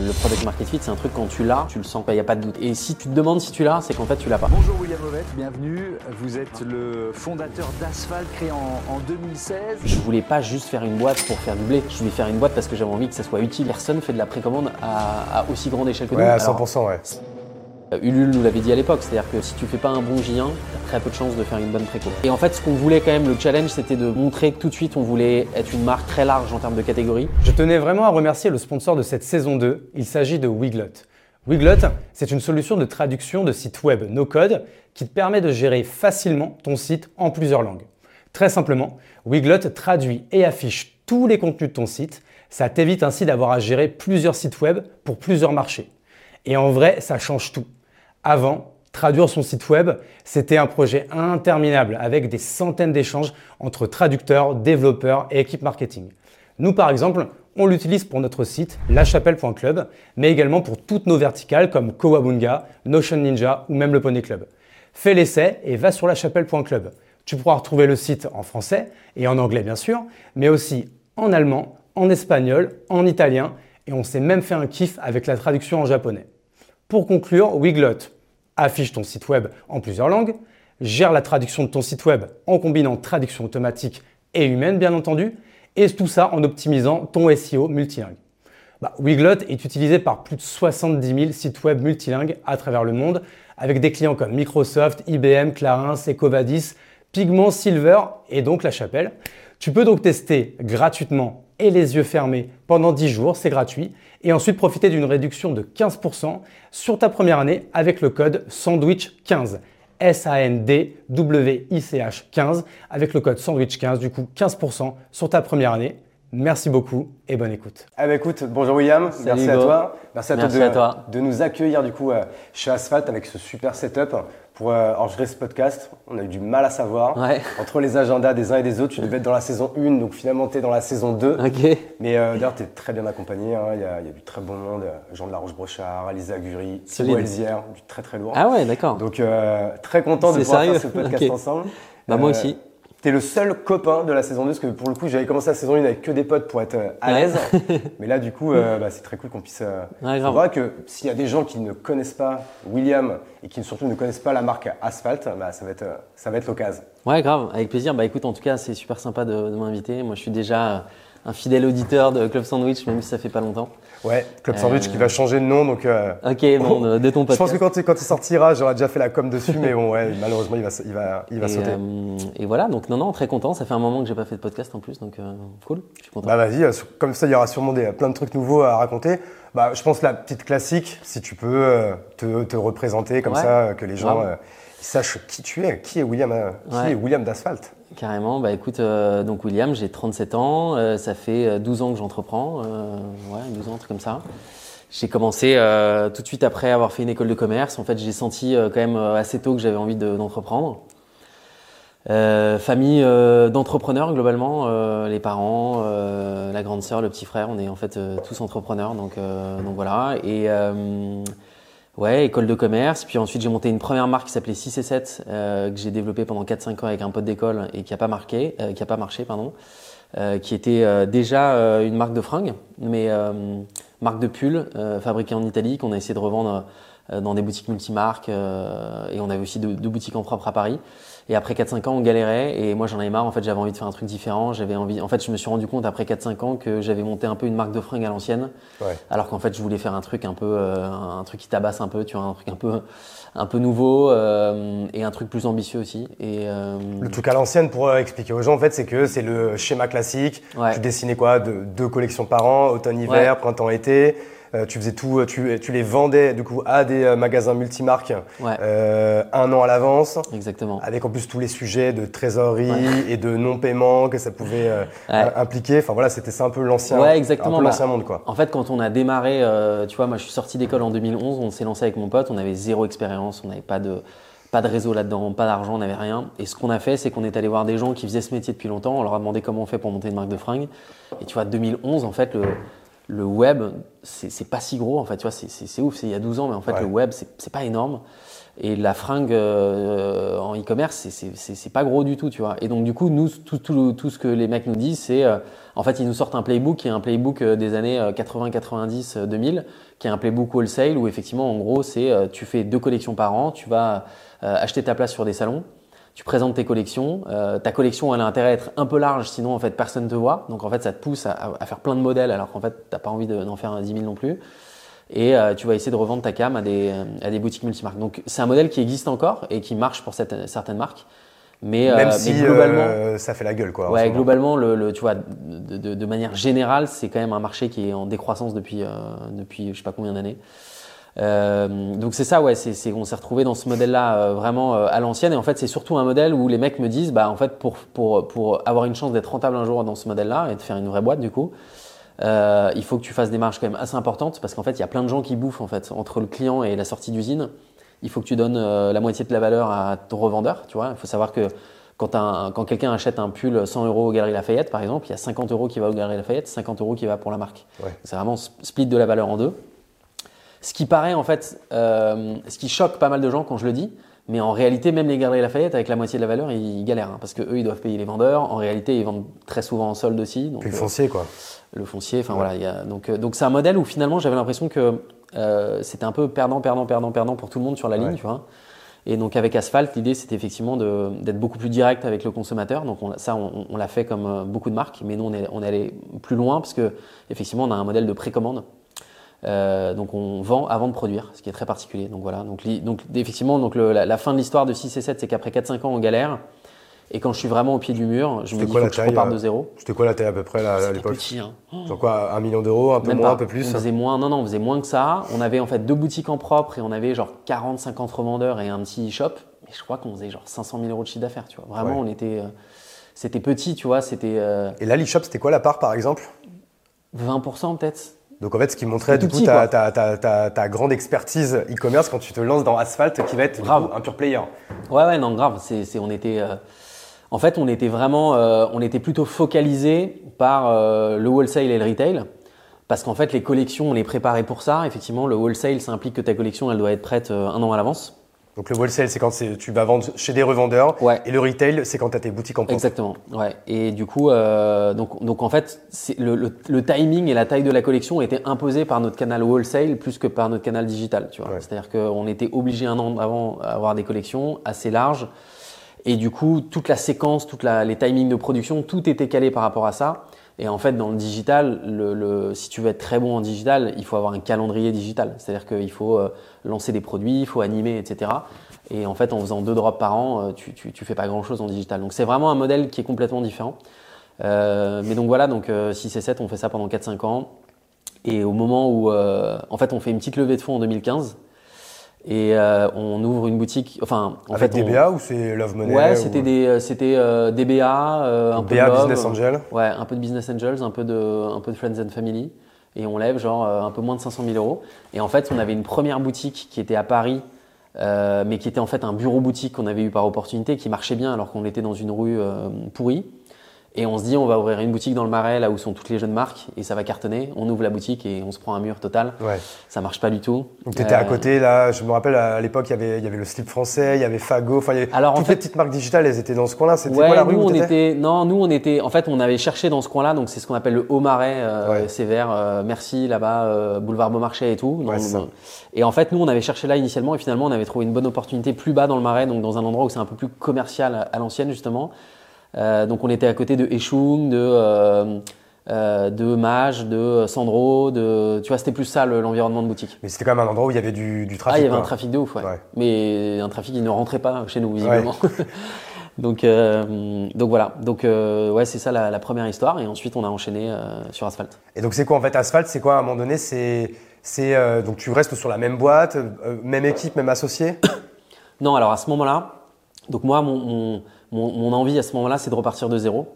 Le product market fit, c'est un truc quand tu l'as, tu le sens, il n'y a pas de doute. Et si tu te demandes si tu l'as, c'est qu'en fait tu l'as pas. Bonjour William Ovette, bienvenue. Vous êtes le fondateur d'Asphalt créé en, 2016. Je voulais pas juste faire une boîte pour faire du blé. Je voulais faire une boîte parce que j'avais envie que ça soit utile. Personne fait de la précommande à, aussi grande échelle que nous. Ouais, à 100%, ouais. Euh, Ulule nous l'avait dit à l'époque, c'est-à-dire que si tu fais pas un bon J1, t'as très peu de chances de faire une bonne préco. Et en fait, ce qu'on voulait quand même, le challenge, c'était de montrer que tout de suite, on voulait être une marque très large en termes de catégories. Je tenais vraiment à remercier le sponsor de cette saison 2. Il s'agit de Wiglot. Wiglot, c'est une solution de traduction de site web no-code qui te permet de gérer facilement ton site en plusieurs langues. Très simplement, Wiglot traduit et affiche tous les contenus de ton site. Ça t'évite ainsi d'avoir à gérer plusieurs sites web pour plusieurs marchés. Et en vrai, ça change tout. Avant, traduire son site web, c'était un projet interminable avec des centaines d'échanges entre traducteurs, développeurs et équipes marketing. Nous, par exemple, on l'utilise pour notre site lachapelle.club, mais également pour toutes nos verticales comme Kowabunga, Notion Ninja ou même le Pony Club. Fais l'essai et va sur lachapelle.club. Tu pourras retrouver le site en français et en anglais bien sûr, mais aussi en allemand, en espagnol, en italien et on s'est même fait un kiff avec la traduction en japonais. Pour conclure, Wiglot affiche ton site web en plusieurs langues, gère la traduction de ton site web en combinant traduction automatique et humaine bien entendu, et tout ça en optimisant ton SEO multilingue. Bah, Wiglot est utilisé par plus de 70 000 sites web multilingues à travers le monde, avec des clients comme Microsoft, IBM, Clarins, Ecovadis, Pigment, Silver et donc La Chapelle. Tu peux donc tester gratuitement et les yeux fermés pendant 10 jours, c'est gratuit, et ensuite profiter d'une réduction de 15% sur ta première année avec le code SANDWICH15. S-A-N-D-W-I-C-H 15 avec le code SANDWICH15, du coup 15% sur ta première année. Merci beaucoup et bonne écoute. Eh ben écoute, bonjour William, merci à toi. Merci, à, toi de, nous accueillir du coup euh, chez Asphalt avec ce super setup pour euh, enregistrer ce podcast. On a eu du mal à savoir. Entre les agendas des uns et des autres, tu devais être dans la saison 1, donc finalement tu es dans la saison 2. Mais euh, d'ailleurs, tu es très bien accompagné. Hein. Il, y a, du très bon monde. Euh, Jean de la Roche-Brochard, Alisa Gury, Thibaut Elzière, du très très lourd. Ah ouais, d'accord. Donc très content de pouvoir faire ce podcast ensemble. Bah, moi aussi. T'es le seul copain de la saison 2, parce que pour le coup, j'avais commencé la saison 1 avec que des potes pour être euh, à l'aise. Mais là, du coup, euh, bah, c'est très cool qu'on puisse. Euh, ouais, que s'il y a des gens qui ne connaissent pas William et qui surtout ne connaissent pas la marque Asphalt, bah, ça va être, ça va être l'occasion. Ouais, grave, avec plaisir. Bah écoute, en tout cas, c'est super sympa de, de m'inviter. Moi, je suis déjà un fidèle auditeur de Club Sandwich, même si ça fait pas longtemps. Ouais, Club Sandwich qui va changer de nom. Donc, euh, ok, bon, de ton podcast. Je pense que quand il, quand il sortira, j'aurai déjà fait la com dessus, mais bon, ouais, malheureusement, il va, il va, il va et, sauter. Euh, et voilà, donc non, non, très content. Ça fait un moment que j'ai pas fait de podcast en plus, donc euh, cool, je suis content. Bah vas-y, comme ça, il y aura sûrement des, plein de trucs nouveaux à raconter. Bah, je pense la petite classique, si tu peux te, te représenter comme ça, que les gens qui tu es, qui est William, qui est William d'Asphalt. Carrément, bah écoute, euh, donc William, j'ai 37 ans, euh, ça fait 12 euh, ans que j'entreprends, ouais, 12 ans, un truc comme ça. J'ai commencé tout de suite après avoir fait une école de commerce. En fait, j'ai senti quand même assez tôt que j'avais envie d'entreprendre. famille d'entrepreneurs globalement, les parents, la grande sœur, le petit frère, on est en fait tous entrepreneurs, donc, donc voilà. Et Ouais, école de commerce. Puis ensuite, j'ai monté une première marque qui s'appelait 6 et 7, euh, que j'ai développée pendant 4-5 ans avec un pote d'école et qui n'a pas, marqué, euh, qui a pas marché, pardon. Euh, qui était déjà une marque de fringues, mais marque de pull fabriquée en Italie qu'on a essayé de revendre dans des boutiques multimarques et on avait aussi deux boutiques en propre à Paris. Et après 4-5 ans, on galérait et moi j'en avais marre. En fait, j'avais envie de faire un truc différent. J'avais envie. En fait, je me suis rendu compte après 4-5 ans que j'avais monté un peu une marque de fringues à l'ancienne. Ouais. Alors qu'en fait, je voulais faire un truc un peu, euh, un truc qui tabasse un peu, tu vois, un truc un peu, un peu nouveau euh, et un truc plus ambitieux aussi. Et euh... le truc à l'ancienne pour expliquer aux gens, en fait, c'est que c'est le schéma classique. Ouais. Tu dessinais quoi, de, deux collections par an, automne-hiver, ouais. printemps-été. Euh, tu faisais tout, tu, tu, les vendais du coup à des euh, magasins multimarques euh, un an à l'avance. Exactement. Avec en plus tous les sujets de trésorerie et de non-paiement que ça pouvait impliquer. Enfin voilà, c'était ça un peu l'ancien, ouais, exactement. l'ancien bah, monde quoi. En fait, quand on a démarré, tu vois, moi je suis sorti d'école en 2011, on s'est lancé avec mon pote, on avait zéro expérience, on n'avait pas de pas de réseau là-dedans, pas d'argent, on n'avait rien. Et ce qu'on a fait, c'est qu'on est allé voir des gens qui faisaient ce métier depuis longtemps. On leur a demandé comment on fait pour monter une marque de fringues. Et tu vois, 2011, en fait, le, le web, c'est pas si gros en fait, tu vois, c'est ouf, c'est il y a 12 ans, mais en fait le web, c'est pas énorme. Et la fringue euh, en e-commerce, c'est pas gros du tout, tu vois. Et donc du coup, nous, tout, tout, tout ce que les mecs nous disent, c'est, euh, en fait, ils nous sortent un playbook qui est un playbook euh, des années 80, 90, 2000, qui est un playbook wholesale où effectivement, en gros, c'est tu fais deux collections par an, tu vas acheter ta place sur des salons, tu présentes tes collections. Euh, ta collection, elle a intérêt à être un peu large, sinon en fait personne ne te voit. Donc en fait, ça te pousse à, faire plein de modèles alors qu'en fait, tu n'as pas envie d'en faire un 10 000 non plus. Et euh, tu vas essayer de revendre ta cam à des, à des boutiques multimarques. Donc c'est un modèle qui existe encore et qui marche pour cette, certaines marques. Mais, Même euh, si globalement, ça fait la gueule, quoi. Ouais, globalement, le, tu vois, de, de manière générale, c'est quand même un marché qui est en décroissance depuis, depuis je sais pas combien d'années. Euh, donc c'est ça, ouais, c'est, on s'est retrouvé dans ce modèle-là euh, vraiment euh, à l'ancienne. Et en fait, c'est surtout un modèle où les mecs me disent, bah en fait, pour, pour, pour avoir une chance d'être rentable un jour dans ce modèle-là et de faire une vraie boîte, du coup, il faut que tu fasses des marges quand même assez importantes parce qu'en fait, il y a plein de gens qui bouffent en fait entre le client et la sortie d'usine. Il faut que tu donnes la moitié de la valeur à ton revendeur. Tu vois, il faut savoir que quand, quand quelqu'un achète un pull 100 euros au Galerie Lafayette, par exemple, il y a 50 euros qui va au Galerie Lafayette, 50 euros qui va pour la marque. C'est vraiment split de la valeur en deux. Ce qui paraît en fait, euh, ce qui choque pas mal de gens quand je le dis, mais en réalité, même les Galeries Lafayette, avec la moitié de la valeur, ils, galèrent. Hein, parce qu'eux, ils doivent payer les vendeurs. En réalité, ils vendent très souvent en solde aussi. Donc, le foncier, quoi. Le foncier, enfin voilà. Y a, donc, euh, donc c'est un modèle où finalement, j'avais l'impression que euh, c'était un peu perdant, perdant, perdant, perdant pour tout le monde sur la ligne, tu vois. Et donc avec Asphalt, l'idée c'était effectivement d'être beaucoup plus direct avec le consommateur. Donc ça, on, l'a fait comme beaucoup de marques, mais nous on est, on est allé plus loin parce que effectivement on a un modèle de précommande. Euh, donc on vend avant de produire, ce qui est très particulier. Donc voilà. Donc, donc effectivement, donc la, fin de l'histoire de 6 et 7, c'est qu'après 4-5 ans, on galère. Et quand je suis vraiment au pied du mur, je me dis que je repars de euh, zéro. C'était quoi la taille à peu près à l'époque petit. Hein. quoi, un million d'euros, un peu moins, un peu plus On faisait moins, non, non, on faisait moins que ça. On avait en fait deux boutiques en propre et on avait genre 40, 50 revendeurs et un petit shop. Et je crois qu'on faisait genre 500 000 euros de chiffre d'affaires, tu vois. Vraiment, on était. Euh, c'était petit, tu vois. C'était. Et là, l'e-shop, c'était quoi la part par exemple? 20% peut-être. Donc en fait, ce qui montrait du coup ta, grande expertise e-commerce quand tu te lances dans Asphalt, qui va être grave. un pur player. Ouais, ouais, non, grave. C'est, on était, euh, en fait, on était vraiment, euh, on était plutôt focalisé par euh, le wholesale et le retail, parce qu'en fait, les collections, on les préparait pour ça. Effectivement, le wholesale, ça implique que ta collection, elle doit être prête un an à l'avance. Donc le wholesale, c'est quand tu vas vendre chez des revendeurs. Et le retail, c'est quand tu as tes boutiques en propre. Exactement. Ouais. Et du coup, euh, donc, donc en fait, le, le, timing et la taille de la collection étaient imposés par notre canal wholesale plus que par notre canal digital. Tu vois. C'est-à-dire qu'on était obligé un an avant d'avoir des collections assez larges. Et du coup, toute la séquence, toutes les timings de production, tout était calé par rapport à ça. Et en fait, dans le digital, le, si tu veux être très bon en digital, il faut avoir un calendrier digital. C'est-à-dire qu'il faut euh, lancer des produits, il faut animer, etc. Et en fait, en faisant deux drops par an, euh, tu, tu, fais pas grand-chose en digital. Donc c'est vraiment un modèle qui est complètement différent. Euh, mais donc voilà, donc 6 et 7, on fait ça pendant 4-5 ans. Et au moment où, en fait, on fait une petite levée de fonds en 2015. Et euh, on ouvre une boutique. Enfin, en Avec fait, DBA ou c'est Love Money Ouais, c'était des, euh, c'était euh, DBA, euh, un peu de Business Angel. Ouais, un peu de Business Angels, un peu de, un peu de Friends and Family. Et on lève genre un peu moins de 500 000 euros. Et en fait, on avait une première boutique qui était à Paris, mais qui était en fait un bureau boutique qu'on avait eu par opportunité, qui marchait bien alors qu'on était dans une rue pourrie. Et on se dit, on va ouvrir une boutique dans le Marais, là où sont toutes les jeunes marques, et ça va cartonner. On ouvre la boutique et on se prend un mur total. Ouais. Ça marche pas du tout. Donc tu étais à euh, côté, là, je me rappelle à l'époque, il y avait, il y avait le slip français, il y avait Fago, enfin, Alors, toutes les petites marques digitales, elles étaient dans ce coin-là. C'était quoi la rue nous, on était, Non, nous, on était, en fait, on avait cherché dans ce coin-là, donc c'est ce qu'on appelle le Haut Marais, euh, c'est vers euh, Merci, là-bas, boulevard Beaumarchais et tout. et en fait, nous, on avait cherché là initialement, et finalement, on avait trouvé une bonne opportunité plus bas dans le Marais, donc dans un endroit où c'est un peu plus commercial à l'ancienne, justement. Euh, donc on était à côté de Echung, de, euh, euh, de Mage, de Sandro, de, tu vois, c'était plus ça l'environnement de boutique. Mais c'était quand même un endroit où il y avait du, trafic. Ah, il y avait un trafic de ouf, ouais. Mais un trafic qui ne rentrait pas chez nous, visiblement. donc, donc voilà, donc ouais, c'est ça la, première histoire, et ensuite on a enchaîné sur Asphalt. Et donc c'est quoi en fait Asphalt? C'est quoi à un moment donné C'est donc tu restes sur la même boîte, même équipe, même associé? Non, alors à ce moment-là, donc moi mon mon, envie à ce moment-là, c'est de repartir de zéro.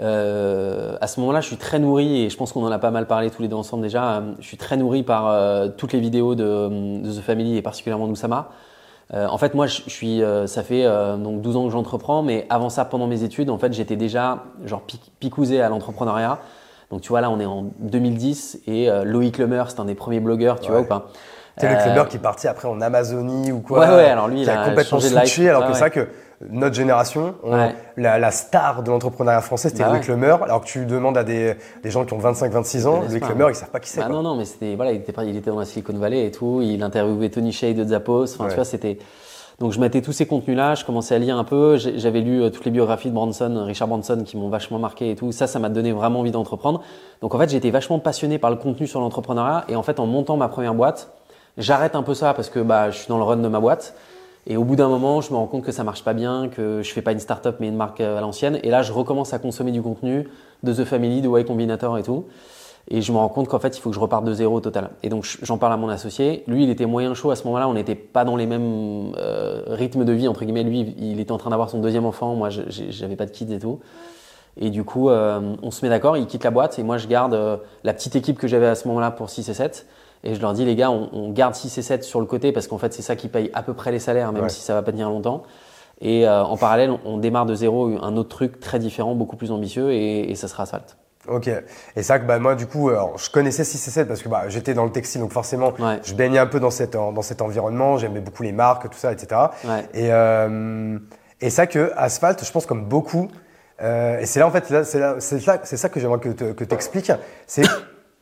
Euh, à ce moment-là, je suis très nourri, et je pense qu'on en a pas mal parlé tous les deux ensemble déjà, euh, je suis très nourri par euh, toutes les vidéos de, The Family et particulièrement d'Oussama. en fait, moi, je, suis, ça fait donc 12 ans que j'entreprends, mais avant ça, pendant mes études, en fait, j'étais déjà genre picousé à l'entrepreneuriat. Donc tu vois, là, on est en 2010 et Loïc Lemer, c'est un des premiers blogueurs, tu vois ou pas C'est le clubber qui est parti après en Amazonie ou quoi. Ouais, ouais, alors lui, il a, complètement switché, alors que ça que notre génération, la, star de l'entrepreneuriat français, c'était bah Louis ouais. Alors que tu demandes à des, gens qui ont 25-26 ans, Louis Clemer, ils savent pas qui c'est. Bah non, non, mais c'était voilà, il était, il était dans la Silicon Valley et tout. Il interviewait Tony Shea de Zappos. Enfin, tu vois, c'était. Donc je mettais tous ces contenus-là, je commençais à lire un peu. J'avais lu euh, toutes les biographies de Branson, Richard Branson, qui m'ont vachement marqué et tout. Ça, ça m'a donné vraiment envie d'entreprendre. Donc en fait, j'étais vachement passionné par le contenu sur l'entrepreneuriat. Et en fait, en montant ma première boîte, j'arrête un peu ça parce que bah, je suis dans le run de ma boîte. Et au bout d'un moment, je me rends compte que ça marche pas bien, que je fais pas une start-up mais une marque euh, à l'ancienne. Et là, je recommence à consommer du contenu de The Family, de Y Combinator et tout. Et je me rends compte qu'en fait, il faut que je reparte de zéro au total. Et donc, j'en parle à mon associé. Lui, il était moyen chaud à ce moment-là. On n'était pas dans les mêmes euh, rythmes de vie, entre guillemets. Lui, il était en train d'avoir son deuxième enfant. Moi, j'avais pas de kids et tout. Et du coup, euh, on se met d'accord. Il quitte la boîte. Et moi, je garde la petite équipe que j'avais à ce moment-là pour 6 et 7. Et je leur dis, les gars, on, garde 6 et 7 sur le côté parce qu'en fait, c'est ça qui paye à peu près les salaires, même si ça va pas tenir longtemps. Et euh, en parallèle, on, démarre de zéro un autre truc très différent, beaucoup plus ambitieux, et, ça sera Asphalt. Ok. Et ça que bah, moi, du coup, je connaissais 6 et 7 parce que bah, j'étais dans le textile, donc forcément, je baignais un peu dans, cette, dans cet environnement, j'aimais beaucoup les marques, tout ça, etc. Et, euh, et ça que Asphalt, je pense comme beaucoup, euh, et c'est là en fait, c'est ça, ça que j'aimerais que tu expliques, c'est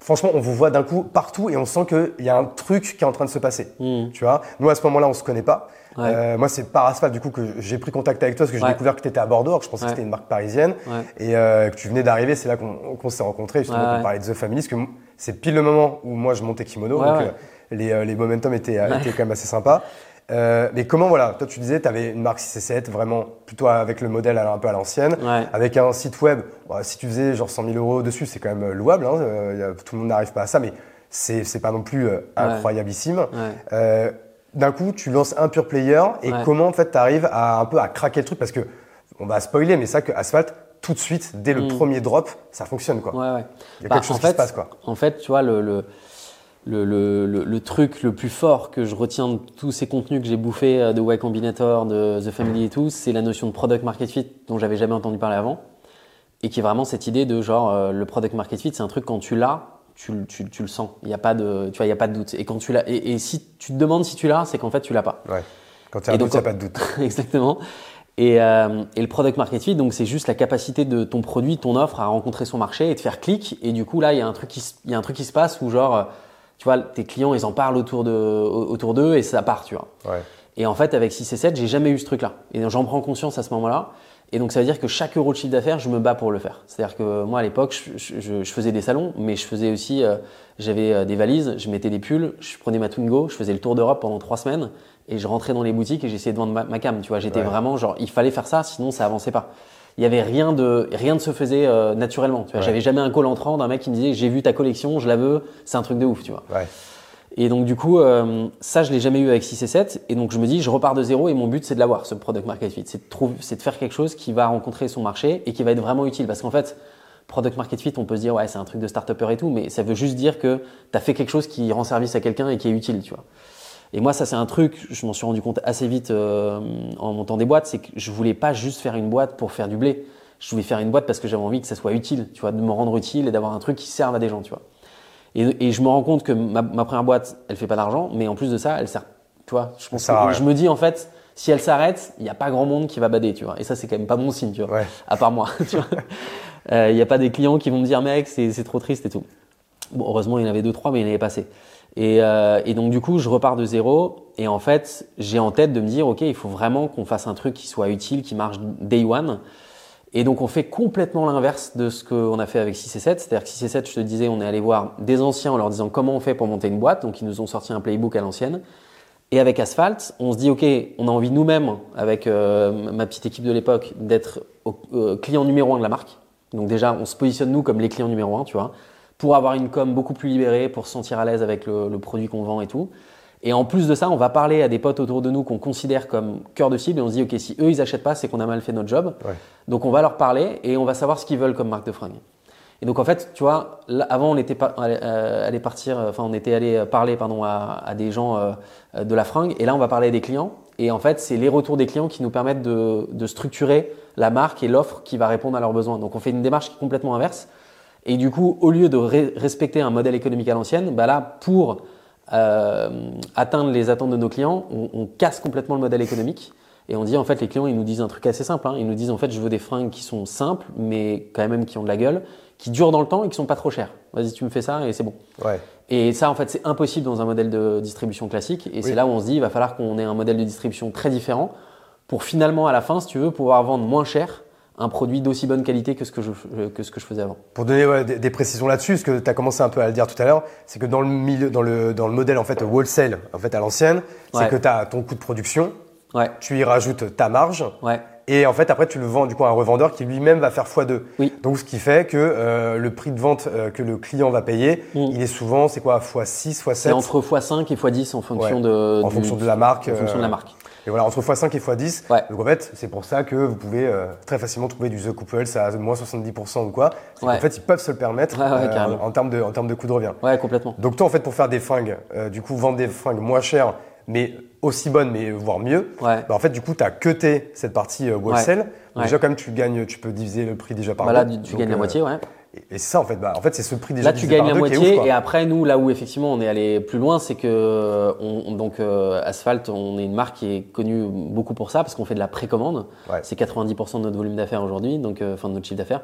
franchement, on vous voit d'un coup partout et on sent qu'il y a un truc qui est en train de se passer. Hmm. Tu vois, nous à ce moment-là, on se connaît pas. Euh, moi, c'est par Asphalt du coup que j'ai pris contact avec toi parce que j'ai découvert que tu étais à Bordeaux, que je pensais que c'était une marque parisienne et euh, que tu venais d'arriver. C'est là qu'on s'est rencontrés justement pour parler de The Family, parce que c'est pile le moment où moi je montais Kimono, donc euh, les, les momentum étaient, étaient quand même assez sympas. Euh, mais comment, voilà, toi tu disais, tu avais une marque 6 7 vraiment plutôt avec le modèle un peu à l'ancienne, avec un site web, si tu faisais genre 100 000 euros dessus, c'est quand même louable, hein, euh, tout le monde n'arrive pas à ça, mais c'est pas non plus euh, incroyableissime. D'un coup, tu lances un pure player et comment en fait tu arrives à un peu à craquer le truc? Parce que on va spoiler, mais ça que Asphalt, tout de suite, dès le mm. premier drop, ça fonctionne quoi. Il y a bah, quelque chose qui se passe quoi. En fait, tu vois, le le, le, le, truc le plus fort que je retiens de tous ces contenus que j'ai bouffés euh, de Y Combinator, de The Family et tout, c'est la notion de product market fit dont j'avais jamais entendu parler avant. Et qui est vraiment cette idée de genre, euh, le product market fit, c'est un truc quand tu l'as, tu, tu, tu, le sens. Il n'y a pas de, tu vois, y a pas de doute. Et quand tu l'as, et, si tu te demandes si tu l'as, c'est qu'en fait tu l'as pas. Ouais. Quand tu as un doute, il n'y a pas de doute. exactement. Et, euh, et, le product market fit, donc c'est juste la capacité de ton produit, ton offre à rencontrer son marché et de faire clic. Et du coup là, il y a un truc qui, il y a un truc qui se passe où genre tu vois, tes clients, ils en parlent autour de autour d'eux et ça part, tu vois. Ouais. Et en fait, avec 6 et 7, j'ai jamais eu ce truc-là. Et j'en prends conscience à ce moment-là. Et donc, ça veut dire que chaque euro de chiffre d'affaires, je me bats pour le faire. C'est-à-dire que moi, à l'époque, je, je, je, faisais des salons, mais je faisais aussi, euh, j'avais euh, des valises, je mettais des pulls, je prenais ma Twingo, je faisais le tour d'Europe pendant trois semaines et je rentrais dans les boutiques et j'essayais de vendre ma, cam. Tu vois, j'étais vraiment genre, il fallait faire ça, sinon ça avançait pas il y avait rien de rien ne se faisait euh, naturellement. Tu vois, j'avais jamais un call entrant d'un mec qui me disait j'ai vu ta collection, je la veux, c'est un truc de ouf, tu vois. Ouais. Et donc du coup, euh, ça je l'ai jamais eu avec 6 et 7. Et donc je me dis, je repars de zéro et mon but c'est de l'avoir, ce product market fit. C'est de, trouver, c'est de faire quelque chose qui va rencontrer son marché et qui va être vraiment utile. Parce qu'en fait, product market fit, on peut se dire, ouais, c'est un truc de start-upper et tout, mais ça veut juste dire que tu as fait quelque chose qui rend service à quelqu'un et qui est utile, tu vois. Et moi, ça c'est un truc, je m'en suis rendu compte assez vite euh, en montant des boîtes, c'est que je voulais pas juste faire une boîte pour faire du blé. Je voulais faire une boîte parce que j'avais envie que ça soit utile, tu vois, de me rendre utile et d'avoir un truc qui serve à des gens, tu vois. Et, je me rends compte que ma, première boîte, elle fait pas d'argent, mais en plus de ça, elle sert. Tu vois, je, pense je me dis en fait, si elle s'arrête, il n'y a pas grand monde qui va bader, tu vois. Et ça, c'est quand même pas bon signe, tu vois. À part moi, tu vois. Euh, il n'y a pas des clients qui vont me dire, mec, c'est trop triste et tout. Bon, heureusement, il y en avait deux, trois, mais il en avait passé. Et, euh, et, donc, du coup, je repars de zéro. Et en fait, j'ai en tête de me dire, OK, il faut vraiment qu'on fasse un truc qui soit utile, qui marche day one. Et donc on fait complètement l'inverse de ce qu'on a fait avec 6 et 7. C'est-à-dire que 6 et 7, je te disais, on est allé voir des anciens en leur disant comment on fait pour monter une boîte. Donc ils nous ont sorti un playbook à l'ancienne. Et avec Asphalt, on se dit, OK, on a envie nous-mêmes, avec euh, ma petite équipe de l'époque, d'être euh, client numéro un de la marque. Donc déjà, on se positionne nous comme les clients numéro un, tu vois, pour avoir une com beaucoup plus libérée, pour se sentir à l'aise avec le, le produit qu'on vend et tout. Et en plus de ça, on va parler à des potes autour de nous qu'on considère comme cœur de cible et on se dit, OK, si eux, ils achètent pas, c'est qu'on a mal fait notre job. Donc on va leur parler et on va savoir ce qu'ils veulent comme marque de fringues. Et donc en fait, tu vois, avant on était pas euh, allé partir, enfin on était allé parler pardon à, à des gens euh, de la fringue, et là on va parler à des clients. Et en fait, c'est les retours des clients qui nous permettent de, de structurer la marque et l'offre qui va répondre à leurs besoins. Donc on fait une démarche complètement inverse. Et du coup, au lieu de respecter un modèle économique à l'ancienne, bah là, pour euh, atteindre les attentes de nos clients, on, casse complètement le modèle économique. Et on dit en fait, les clients, ils nous disent un truc assez simple. Hein. Ils nous disent en fait, je veux des fringues qui sont simples, mais quand même qui ont de la gueule, qui durent dans le temps et qui sont pas trop chères. Vas-y, tu me fais ça et c'est bon. Ouais. Et ça, en fait, c'est impossible dans un modèle de distribution classique. Et c'est là où on se dit, il va falloir qu'on ait un modèle de distribution très différent pour finalement, à la fin, si tu veux, pouvoir vendre moins cher un produit d'aussi bonne qualité que ce que je, que ce que je faisais avant. Pour donner des, précisions là-dessus, ce que tu as commencé un peu à le dire tout à l'heure, c'est que dans le, milieu, dans, le, dans le modèle en fait wholesale en fait, à l'ancienne, c'est que tu as ton coût de production, ouais. tu y rajoutes ta marge, et en fait après tu le vends du coup à un revendeur qui lui-même va faire x2. Oui. Donc ce qui fait que euh, le prix de vente euh, que le client va payer, mm. il est souvent, c'est quoi, x6, x7 C'est entre x5 et x10 en fonction, de, en fonction de la marque. En fonction de la euh, marque. Et voilà, entre x5 et x10. Donc en fait, c'est pour ça que vous pouvez euh, très facilement trouver du The Couple à moins 70% ou quoi. En fait, ils peuvent se le permettre euh, en, termes de, en termes de coût de revient. Ouais, complètement. Donc toi, en fait, pour faire des fringues, euh, du coup, vendre des fringues moins chères, mais aussi bonnes, mais voire mieux, bah, en fait, du coup, tu as cuté cette partie wholesale. Déjà, quand même, tu gagnes, tu peux diviser le prix déjà par bah, Là, tu, gagnes la moitié, ouais. Et, ça, en fait, bah, en fait c'est ce prix déjà. Là, tu gagnes la moitié. et après, nous, là où effectivement on est allé plus loin, c'est que on, donc euh, Asphalt, on est une marque qui est connue beaucoup pour ça parce qu'on fait de la précommande. C'est 90% de notre volume d'affaires aujourd'hui, donc euh, enfin de notre chiffre d'affaires.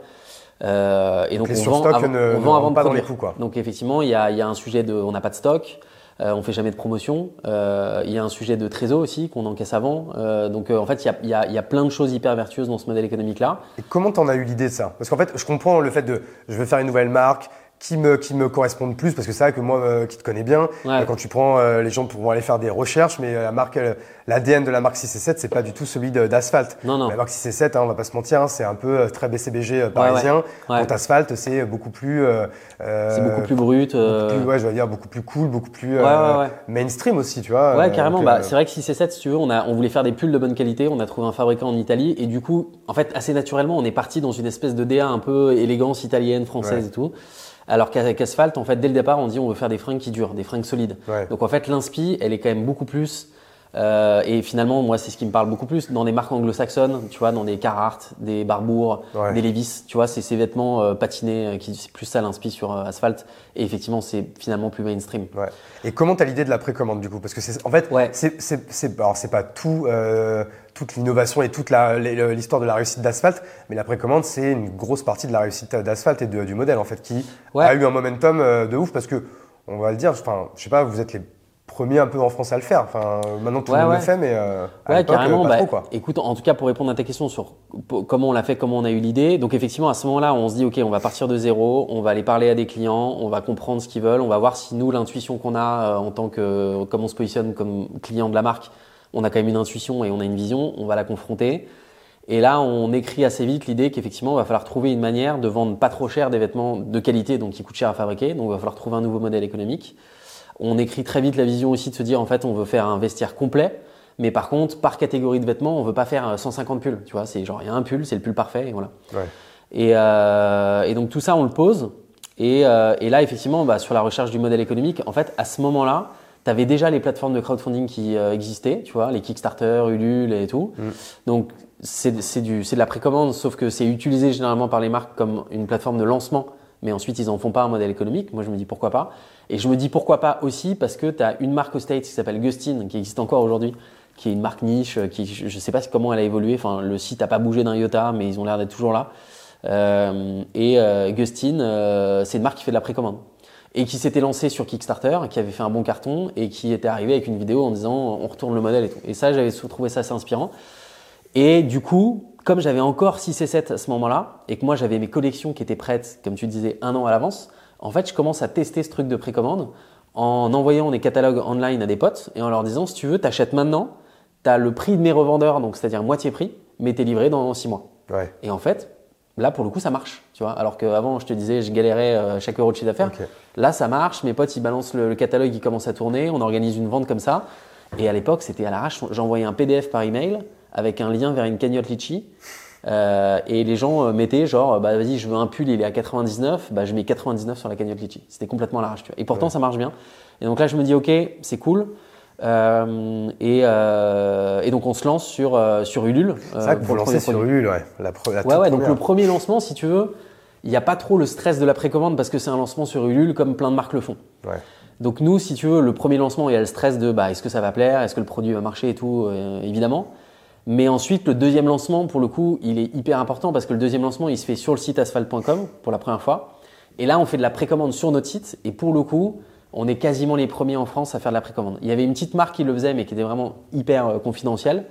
Euh, et donc, on, vend, on vend avant de pas dans les Quoi. Donc effectivement, il y a, y a, un sujet de, on n'a pas de stock. Euh, on fait jamais de promotion. Euh, il y a un sujet de trésor aussi qu'on encaisse avant. Euh, donc en fait, il y, a, plein de choses hyper vertueuses dans ce modèle économique-là. Et comment tu en as eu l'idée de ça? Parce qu'en fait, je comprends le fait de je veux faire une nouvelle marque, qui me, qui me correspondent plus, parce que c'est vrai que moi, qui te connais bien, quand tu prends les gens pour aller faire des recherches, mais la marque, l'ADN de la marque 6 et 7, c'est pas du tout celui d'asphalte. Non, non. La marque 6 et 7, hein, on va pas se mentir, hein, c'est un peu euh, très BCBG euh, parisien. Ouais, ouais. asphalte, c'est beaucoup plus. Euh, c'est beaucoup plus brut. ouais, je veux dire beaucoup plus cool, beaucoup plus mainstream aussi, tu vois. Ouais, carrément. bah, c'est vrai que 6 et 7, si tu veux, on, a, on voulait faire des pulls de bonne qualité, on a trouvé un fabricant en Italie, et du coup, en fait, assez naturellement, on est parti dans une espèce de DA un peu élégance italienne, française et tout. Alors qu'avec Asphalt, en fait, dès le départ, on dit on veut faire des fringues qui durent, des fringues solides. Donc en fait, l'inspi, elle est quand même beaucoup plus euh, et finalement, moi, c'est ce qui me parle beaucoup plus. Dans des marques anglo-saxonnes, tu vois, dans des Carhartt, des Barbour, des Levi's, tu vois, c'est ces vêtements euh, patinés euh, qui c'est plus ça l'inspire sur euh, asphalte. Et effectivement, c'est finalement plus mainstream. Ouais. Et comment tu as l'idée de la précommande du coup? Parce que c'est en fait, ouais. c'est c'est alors c'est pas tout. toute l'innovation et toute l'histoire de la réussite d'asphalte, mais la précommande, c'est une grosse partie de la réussite d'asphalte et de, du modèle en fait, qui a eu un momentum de ouf parce que, on va le dire, enfin, je sais pas, vous êtes les premier un peu en France à le faire. Enfin, maintenant tout le monde le fait, mais euh, ouais, carrément. Pas bah, trop, quoi. Écoute, en tout cas pour répondre à ta question sur comment on l'a fait, comment on a eu l'idée. Donc effectivement, à ce moment-là, on se dit ok, on va partir de zéro, on va aller parler à des clients, on va comprendre ce qu'ils veulent, on va voir si nous l'intuition qu'on a euh, en tant que comment on se positionne comme client de la marque, on a quand même une intuition et on a une vision, on va la confronter. Et là, on écrit assez vite l'idée qu'effectivement, il va falloir trouver une manière de vendre pas trop cher des vêtements de qualité, donc qui coûtent cher à fabriquer. Donc, il va falloir trouver un nouveau modèle économique. On écrit très vite la vision aussi de se dire en fait on veut faire un vestiaire complet, mais par contre par catégorie de vêtements on veut pas faire 150 pulls, tu vois, c'est genre il y a un pull, c'est le pull parfait et voilà. Euh, et, donc tout ça on le pose euh, et, là effectivement bah, sur la recherche du modèle économique, en fait à ce moment-là tu avais déjà les plateformes de crowdfunding qui euh, existaient, tu vois, les Kickstarter, Ulule et tout. Mm. Donc c'est de la précommande, sauf que c'est utilisé généralement par les marques comme une plateforme de lancement mais ensuite ils en font pas un modèle économique. Moi je me dis pourquoi pas. Et je me dis pourquoi pas aussi parce que tu as une marque au States qui s'appelle Gustin, qui existe encore aujourd'hui, qui est une marque niche, qui je ne sais pas comment elle a évolué. Enfin, le site n'a pas bougé d'un iota, mais ils ont l'air d'être toujours là. Euh, et euh, Gustin, euh, c'est une marque qui fait de la précommande et qui s'était lancée sur Kickstarter, qui avait fait un bon carton et qui était arrivé avec une vidéo en disant on retourne le modèle et tout. Et ça, j'avais trouvé ça assez inspirant. Et du coup, comme j'avais encore 6 et 7 à ce moment-là, et que moi j'avais mes collections qui étaient prêtes, comme tu disais, un an à l'avance, en fait je commence à tester ce truc de précommande en envoyant des catalogues online à des potes et en leur disant si tu veux, t'achètes maintenant, t'as le prix de mes revendeurs, donc c'est-à-dire moitié prix, mais t'es livré dans 6 mois. Et en fait, là pour le coup ça marche, tu vois. Alors qu'avant je te disais je galérais euh, chaque euro de chiffre d'affaires. Là ça marche, mes potes ils balancent le, catalogue, ils commencent à tourner, on organise une vente comme ça. Et à l'époque c'était à l'arrache, j'envoyais un PDF par email avec un lien vers une cagnotte Litchi. Euh, et les gens euh, mettaient genre, bah vas-y, je veux un pull, il est à 99, bah je mets 99 sur la cagnotte Litchi. C'était complètement à l'arrache, tu vois. Et pourtant, ça marche bien. Et donc là, je me dis, ok, c'est cool. Euh, et, et, donc on se lance sur, sur Ulule. c'est vrai que pour lancer sur Ulule, ouais. La, ouais, ouais donc le premier lancement, si tu veux, il n'y a pas trop le stress de la précommande parce que c'est un lancement sur Ulule comme plein de marques le font. Donc nous, si tu veux, le premier lancement, il y a le stress de bah, est-ce que ça va plaire, est-ce que le produit va marcher et tout, euh, évidemment. Mais ensuite, le deuxième lancement, pour le coup, il est hyper important parce que le deuxième lancement, il se fait sur le site asphalt.com pour la première fois. Et là, on fait de la précommande sur notre site. Et pour le coup, on est quasiment les premiers en France à faire de la précommande. Il y avait une petite marque qui le faisait, mais qui était vraiment hyper euh, confidentielle.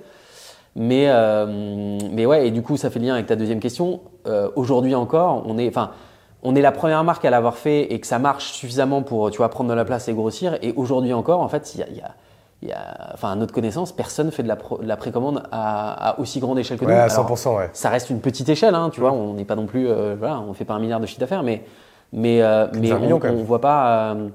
Mais, euh, mais ouais, et du coup, ça fait lien avec ta deuxième question. Euh, aujourd'hui encore, on est, enfin, on est la première marque à l'avoir fait et que ça marche suffisamment pour, tu vois, prendre de la place et grossir. Et aujourd'hui encore, en fait, il y a, y a, enfin, à notre connaissance, personne fait de la, la précommande à, à, aussi grande échelle que ouais, nous. À 100%, ouais. Ça reste une petite échelle, hein, tu vois. On n'est pas non plus, euh, voilà, on fait pas un milliard de chiffre d'affaires, mais, mais, euh, mais on, on, voit pas, euh,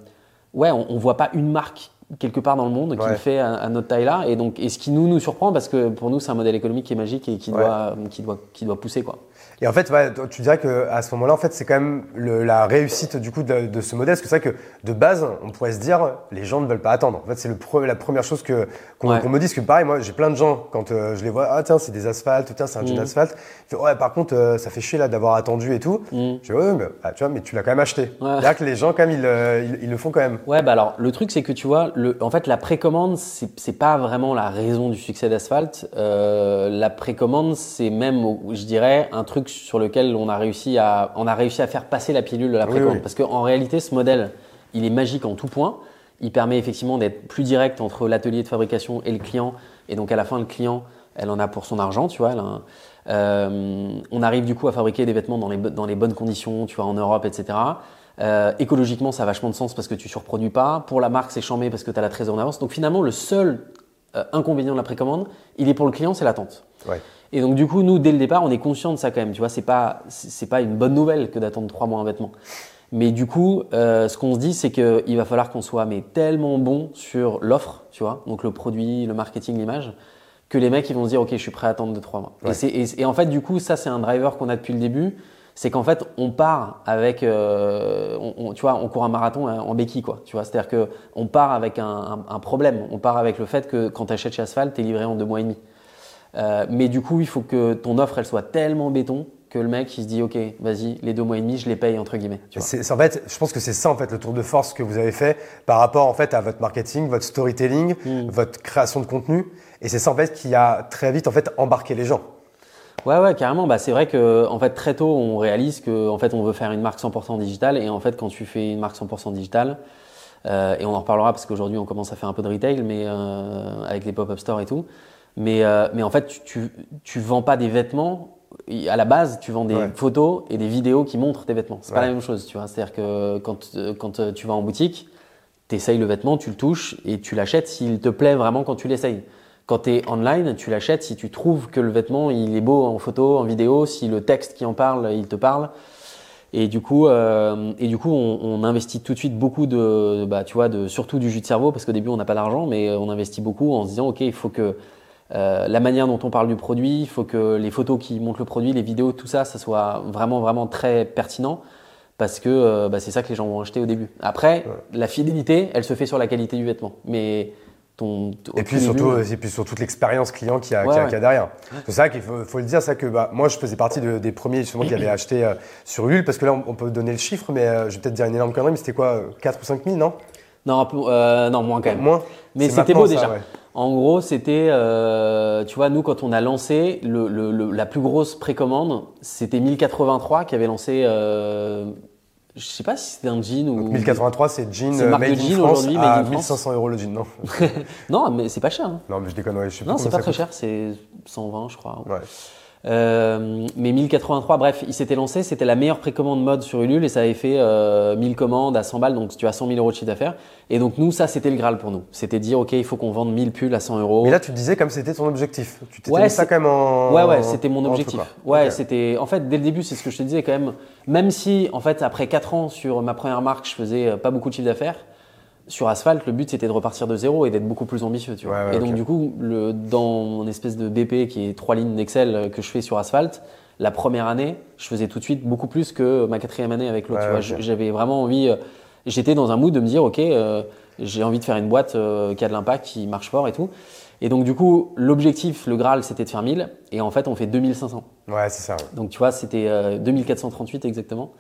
ouais, on, on, voit pas une marque quelque part dans le monde qui le fait à, à, notre taille-là. Et donc, et ce qui nous nous surprend, parce que pour nous, c'est un modèle économique qui est magique et qui doit, qui doit, qui doit pousser, quoi. Et en fait, ouais, tu dirais qu'à ce moment-là, en fait, c'est quand même le, la réussite du coup de, de ce modèle. Parce que c'est vrai que de base, on pourrait se dire, les gens ne veulent pas attendre. En fait, c'est la première chose que qu'on ouais. qu me dit. Parce que pareil, moi, j'ai plein de gens quand euh, je les vois, ah tiens, c'est des asphaltes, tiens, c'est un jean mmh. asphalte. ouais, par contre, euh, ça fait chier là d'avoir attendu et tout. Mmh. Je dis ouais, mais, ah, tu vois, mais tu l'as quand même acheté. Ouais. Là que les gens, quand même, ils, euh, ils, ils, le font quand même. Ouais, bah alors le truc, c'est que tu vois, le, en fait, la précommande, c'est pas vraiment la raison du succès d'asphalte. Euh, la précommande, c'est même, je dirais, un truc sur lequel on a réussi à, on a réussi à faire passer la pilule de la précommande. Oui, oui. Parce qu'en réalité, ce modèle, il est magique en tout point. Il permet effectivement d'être plus direct entre l'atelier de fabrication et le client. Et donc, à la fin, le client, elle en a pour son argent, tu vois. Un, euh, on arrive du coup à fabriquer des vêtements dans les, dans les bonnes conditions, tu vois, en Europe, etc. Euh, écologiquement, ça a vachement de sens parce que tu surproduis pas. Pour la marque, c'est chambé parce que tu as la trésor en avance. Donc finalement, le seul euh, inconvénient de la précommande, il est pour le client, c'est l'attente. Ouais. Et donc du coup, nous, dès le départ, on est conscient de ça quand même. Tu vois, c'est pas c'est pas une bonne nouvelle que d'attendre trois mois un vêtement. Mais du coup, euh, ce qu'on se dit, c'est qu'il va falloir qu'on soit mais tellement bon sur l'offre, tu vois, donc le produit, le marketing, l'image, que les mecs ils vont se dire ok, je suis prêt à attendre de trois mois. Ouais. Et, et, et, en fait, du coup, ça c'est un driver qu'on a depuis le début. C'est qu'en fait, on part avec, euh, on, on, tu vois, on court un marathon en béquille, quoi. Tu vois, c'est-à-dire que on part avec un, un, un, problème. On part avec le fait que quand tu achètes chez Asphalt, t'es livré en deux mois et demi. Euh, mais du coup, il faut que ton offre elle soit tellement béton que le mec il se dit ok vas-y les deux mois et demi je les paye entre guillemets. C'est en fait je pense que c'est ça en fait le tour de force que vous avez fait par rapport en fait à votre marketing, votre storytelling, mmh. votre création de contenu et c'est ça en fait qui a très vite en fait embarqué les gens. Ouais ouais carrément bah c'est vrai que en fait très tôt on réalise que en fait on veut faire une marque 100% digitale et en fait quand tu fais une marque 100% digitale euh, et on en reparlera parce qu'aujourd'hui on commence à faire un peu de retail mais euh, avec les pop-up stores et tout. Mais, euh, mais en fait, tu, tu, tu vends pas des vêtements. À la base, tu vends des ouais. photos et des vidéos qui montrent tes vêtements. C'est ouais. pas la même chose, tu vois. C'est-à-dire que quand, quand tu vas en boutique, tu essayes le vêtement, tu le touches et tu l'achètes s'il te plaît vraiment quand tu l'essayes. Quand tu es online, tu l'achètes si tu trouves que le vêtement il est beau en photo, en vidéo, si le texte qui en parle, il te parle. Et du coup, euh, et du coup, on, on, investit tout de suite beaucoup de, bah, tu vois, de surtout du jus de cerveau parce qu'au début on n'a pas d'argent, mais on investit beaucoup en se disant ok, il faut que euh, la manière dont on parle du produit, il faut que les photos qui montrent le produit, les vidéos, tout ça, ça soit vraiment vraiment très pertinent parce que euh, bah, c'est ça que les gens vont acheter au début. Après, ouais. la fidélité, elle se fait sur la qualité du vêtement, mais ton, et puis surtout, début, et puis sur toute l'expérience client qu'il y, ouais, ouais. qu y, a derrière. C'est ça qu'il faut, faut, le dire, ça que bah, moi je faisais partie de, des premiers justement qui avaient acheté euh, sur Ulule parce que là on, on, peut donner le chiffre, mais euh, je vais peut-être dire une énorme connerie, mais c'était quoi, 4 ou 5 000, non? Non, euh, non, moins quand même. Moins? Mais c'était beau déjà. Ouais. En gros, c'était, euh, tu vois, nous, quand on a lancé, le, le, le, la plus grosse précommande, c'était 1083 qui avait lancé, euh, je sais pas si c'était un jean ou. Donc 1083, c'est jean euh, made jean in France à 1500 euros le jean, non Non, mais c'est pas cher. Hein. Non, mais je déconne, je sais pas. Non, c'est pas très cher, c'est 120, je crois. Ouais. Euh, mais 1083, bref, il s'était lancé, c'était la meilleure précommande mode sur Ulule et ça avait fait euh, 1000 commandes à 100 balles, donc tu as 100 000 euros de chiffre d'affaires. Et donc nous, ça c'était le Graal pour nous. C'était dire, ok, il faut qu'on vende 1000 pulls à 100 euros. Mais là, tu te disais comme c'était ton objectif. Tu t'étais ouais, mis ça quand même en. Ouais, ouais, c'était mon objectif. Ouais, okay. c'était. En fait, dès le début, c'est ce que je te disais quand même. Même si, en fait, après 4 ans sur ma première marque, je faisais pas beaucoup de chiffre d'affaires sur Asphalt, le but c'était de repartir de zéro et d'être beaucoup plus ambitieux, tu vois. Ouais, ouais, et donc okay. du coup, le, dans mon espèce de BP qui est trois lignes d'Excel que je fais sur Asphalt, la première année, je faisais tout de suite beaucoup plus que ma quatrième année avec l'autre. Ouais, okay. J'avais vraiment envie. Euh, j'étais dans un mood de me dire, ok, euh, J'ai envie de faire une boîte qui a de l'impact, qui marche fort et tout. Et donc, du coup, l'objectif, le Graal, c'était de faire 1000. Et en fait, on fait 2500. Ouais, c'est ça. Donc, tu vois, c'était 2438 exactement.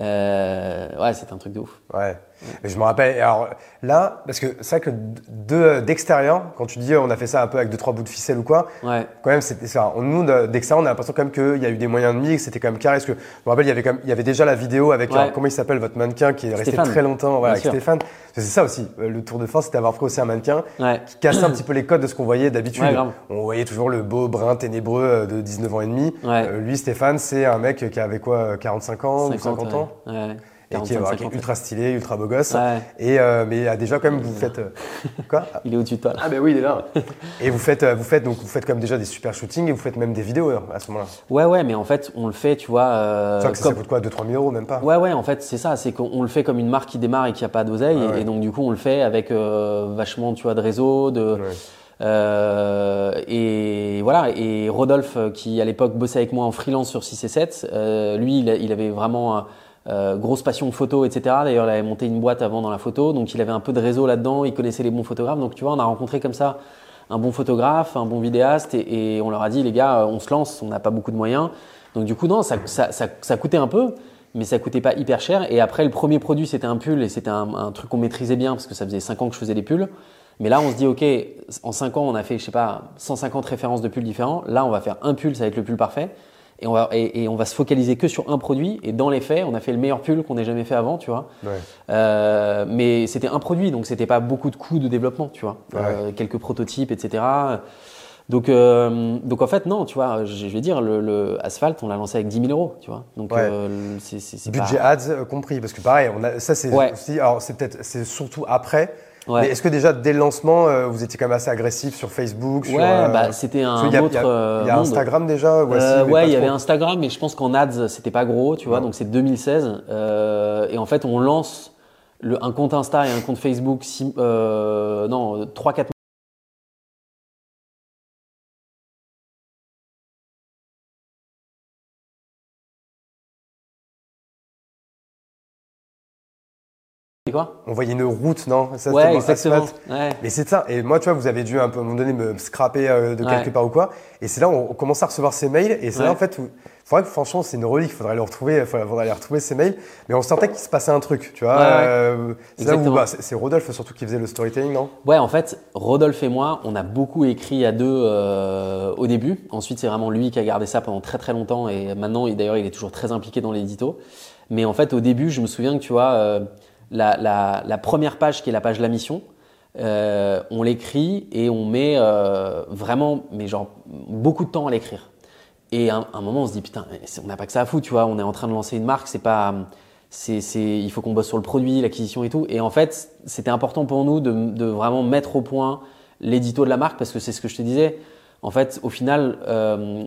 Euh, ouais, c'est un truc de ouf. Ouais. Je me rappelle. Alors là, parce que c'est vrai que d'extérieur, quand tu dis on a fait ça un peu avec deux trois bouts de ficelle ou quoi, ouais. quand même c'était ça. Nous d'extérieur, on a l'impression quand même qu'il y a eu des moyens de mix, c'était quand même carré. Parce que je me rappelle, il y avait il y avait déjà la vidéo avec comment il s'appelle votre mannequin qui est resté très longtemps, voilà, avec Stéphane. C'est ça aussi. Euh, le tour de force, c'était avoir pris aussi un mannequin qui cassait un petit peu les codes de ce qu'on voyait d'habitude. on voyait toujours le beau brun ténébreux euh, de 19 ans et demi. lui, Stéphane, c'est un mec qui avait quoi, 45 ans ou 50 ans et qui est ultra stylé, ultra beau gosse. Et euh, mais euh, déjà quand même vous faites euh, quoi Il est au-dessus de toi. Ah ben oui, il est là. et vous faites vous faites donc vous faites comme déjà des super shootings et vous faites même des vidéos à ce moment-là. Ouais ouais, mais en fait on le fait, tu vois. Euh, ça, ça coûte quoi 2 3 000 euros même pas. Ouais ouais, en fait c'est ça, c'est qu'on le fait comme une marque qui démarre et qui a pas d'oseille et, donc du coup on le fait avec vachement tu vois de réseau de. Euh, et voilà. Et Rodolphe, qui à l'époque bossait avec moi en freelance sur 6 et 7, euh, lui, il, il, avait vraiment euh, grosse passion photo, etc. D'ailleurs, il avait monté une boîte avant dans la photo, donc il avait un peu de réseau là-dedans, il connaissait les bons photographes. Donc tu vois, on a rencontré comme ça un bon photographe, un bon vidéaste, et, on leur a dit, les gars, on se lance, on n'a pas beaucoup de moyens. Donc du coup, non, ça, ça, ça, coûtait un peu, mais ça coûtait pas hyper cher. Et après, le premier produit, c'était un pull, et c'était un, truc qu'on maîtrisait bien, parce que ça faisait 5 ans que je faisais des pulls. Mais là, on se dit, OK, en 5 ans, on a fait, je sais pas, 150 références de pulls différents. Là, on va faire un pull, ça va être le pull parfait et on va et, on va se focaliser que sur un produit. Et dans les faits on a fait le meilleur pull qu'on ait jamais fait avant tu vois. Euh, mais c'était un produit donc c'était pas beaucoup de coûts de développement tu vois. Euh, quelques prototypes etc donc euh, donc en fait non tu vois je, vais dire le, le Asphalt on l'a lancé avec 10 000 euros tu vois. Donc c'est budget ads compris parce que pareil on a ça c'est aussi alors c'est peut-être c'est surtout après est-ce que déjà dès le lancement, euh, vous étiez quand même assez agressif sur Facebook Ouais, euh, bah, c'était un autre. Il y a, y a Instagram déjà Ouais, il y avait Instagram, mais je pense qu'en ads c'était pas gros, tu vois. Donc c'est 2016 et en fait on lance le, un compte Insta et un compte Facebook, non, 3-4 On voyait une route, non ça, Ouais, exactement. Mais c'est ça. Et moi, tu vois, vous avez dû un peu, à un moment donné me scraper euh, de quelque part ou quoi. Et c'est là où on commence à recevoir ces mails. Et c'est là, en fait, où, faudrait que, franchement, c'est une relique. Faudrait le retrouver, faudrait aller retrouver ces mails. Mais on sentait qu'il se passait un truc, tu vois. Euh, c'est là où, bah, c'est Rodolphe surtout qui faisait le storytelling, non? Ouais, en fait, Rodolphe et moi, on a beaucoup écrit à deux euh, au début. Ensuite, c'est vraiment lui qui a gardé ça pendant très très longtemps. Et maintenant, d'ailleurs, il est toujours très impliqué dans l'édito. Mais en fait, au début, je me souviens que, tu vois, la, première page qui est la page de la mission, euh, on l'écrit et on met euh, vraiment, mais genre beaucoup de temps à l'écrire. Et à un, moment, on se dit putain, on n'a pas que ça à foutre, tu vois. On est en train de lancer une marque, c'est pas, c'est, il faut qu'on bosse sur le produit, l'acquisition et tout. Et en fait, c'était important pour nous de, vraiment mettre au point l'édito de la marque parce que c'est ce que je te disais. En fait, au final, euh,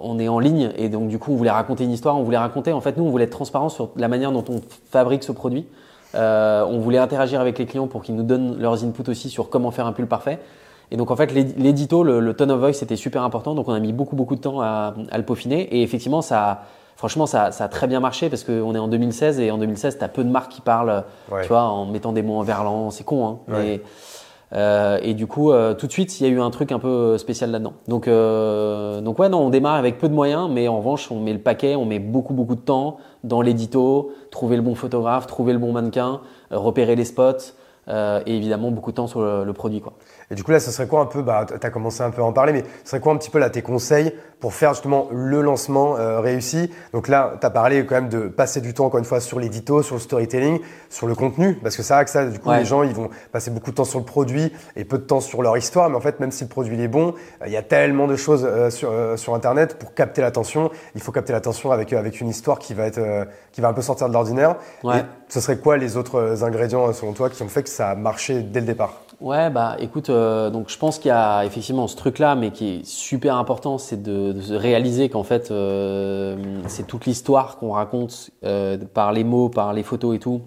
on est en ligne et donc du coup, on voulait raconter une histoire, on voulait raconter. En fait, nous, on voulait être transparent sur la manière dont on fabrique ce produit. Euh, on voulait interagir avec les clients pour qu'ils nous donnent leurs inputs aussi sur comment faire un pull parfait. Et donc en fait, l'édito, le, tone of voice, c'était super important. Donc on a mis beaucoup beaucoup de temps à, le peaufiner. Et effectivement, ça, franchement, ça, a très bien marché parce qu'on est en 2016 et en 2016, tu as peu de marques qui parlent, tu vois, en mettant des mots en verlan. C'est con, hein. Mais, euh, et du coup, euh, tout de suite, il y a eu un truc un peu spécial là-dedans. Donc, euh, donc ouais, non, on démarre avec peu de moyens, mais en revanche, on met le paquet, on met beaucoup, beaucoup de temps dans l'édito, trouver le bon photographe, trouver le bon mannequin, repérer les spots, et évidemment beaucoup de temps sur le produit. Quoi. Et du coup, là, ce serait quoi un peu, bah, tu as commencé un peu à en parler, mais ce serait quoi un petit peu là tes conseils pour faire justement le lancement euh, réussi? Donc là, tu as parlé quand même de passer du temps, encore une fois, sur l'édito, sur le storytelling, sur le contenu, parce que c'est vrai que ça, du coup, les gens, ils vont passer beaucoup de temps sur le produit et peu de temps sur leur histoire, mais en fait, même si le produit est bon, euh, il y a tellement de choses euh, sur, sur Internet pour capter l'attention. Il faut capter l'attention avec, avec une histoire qui va, être, qui va un peu sortir de l'ordinaire. Ouais. ce serait quoi les autres ingrédients, selon toi, qui ont fait que ça a marché dès le départ? Ouais, bah écoute, euh, donc je pense qu'il y a effectivement ce truc-là, mais qui est super important, c'est de, de, réaliser qu'en fait, euh, c'est toute l'histoire qu'on raconte euh, par les mots, par les photos et tout,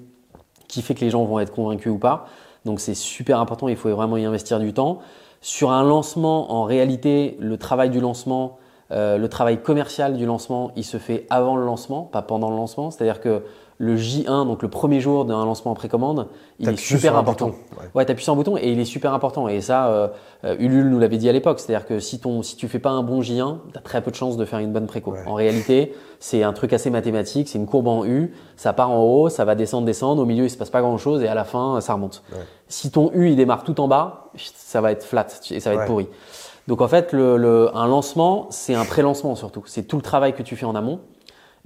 qui fait que les gens vont être convaincus ou pas. Donc c'est super important, il faut vraiment y investir du temps. Sur un lancement, en réalité, le travail du lancement, le travail commercial du lancement, il se fait avant le lancement, pas pendant le lancement. C'est-à-dire que le J1, donc le premier jour d'un lancement en précommande, il est super important. ouais, ouais tu appuies sur un bouton et il est super important. Et ça, euh, euh, Ulule nous l'avait dit à l'époque. C'est-à-dire que si, ton, si tu fais pas un bon J1, tu as très peu de chances de faire une bonne préco. En réalité, c'est un truc assez mathématique. C'est une courbe en U. Ça part en haut, ça va descendre, descendre. Au milieu, il se passe pas grand-chose et à la fin, ça remonte. Si ton U, il démarre tout en bas, ça va être flat et ça va être pourri. Donc en fait, le, un lancement, c'est un pré-lancement surtout. C'est tout le travail que tu fais en amont.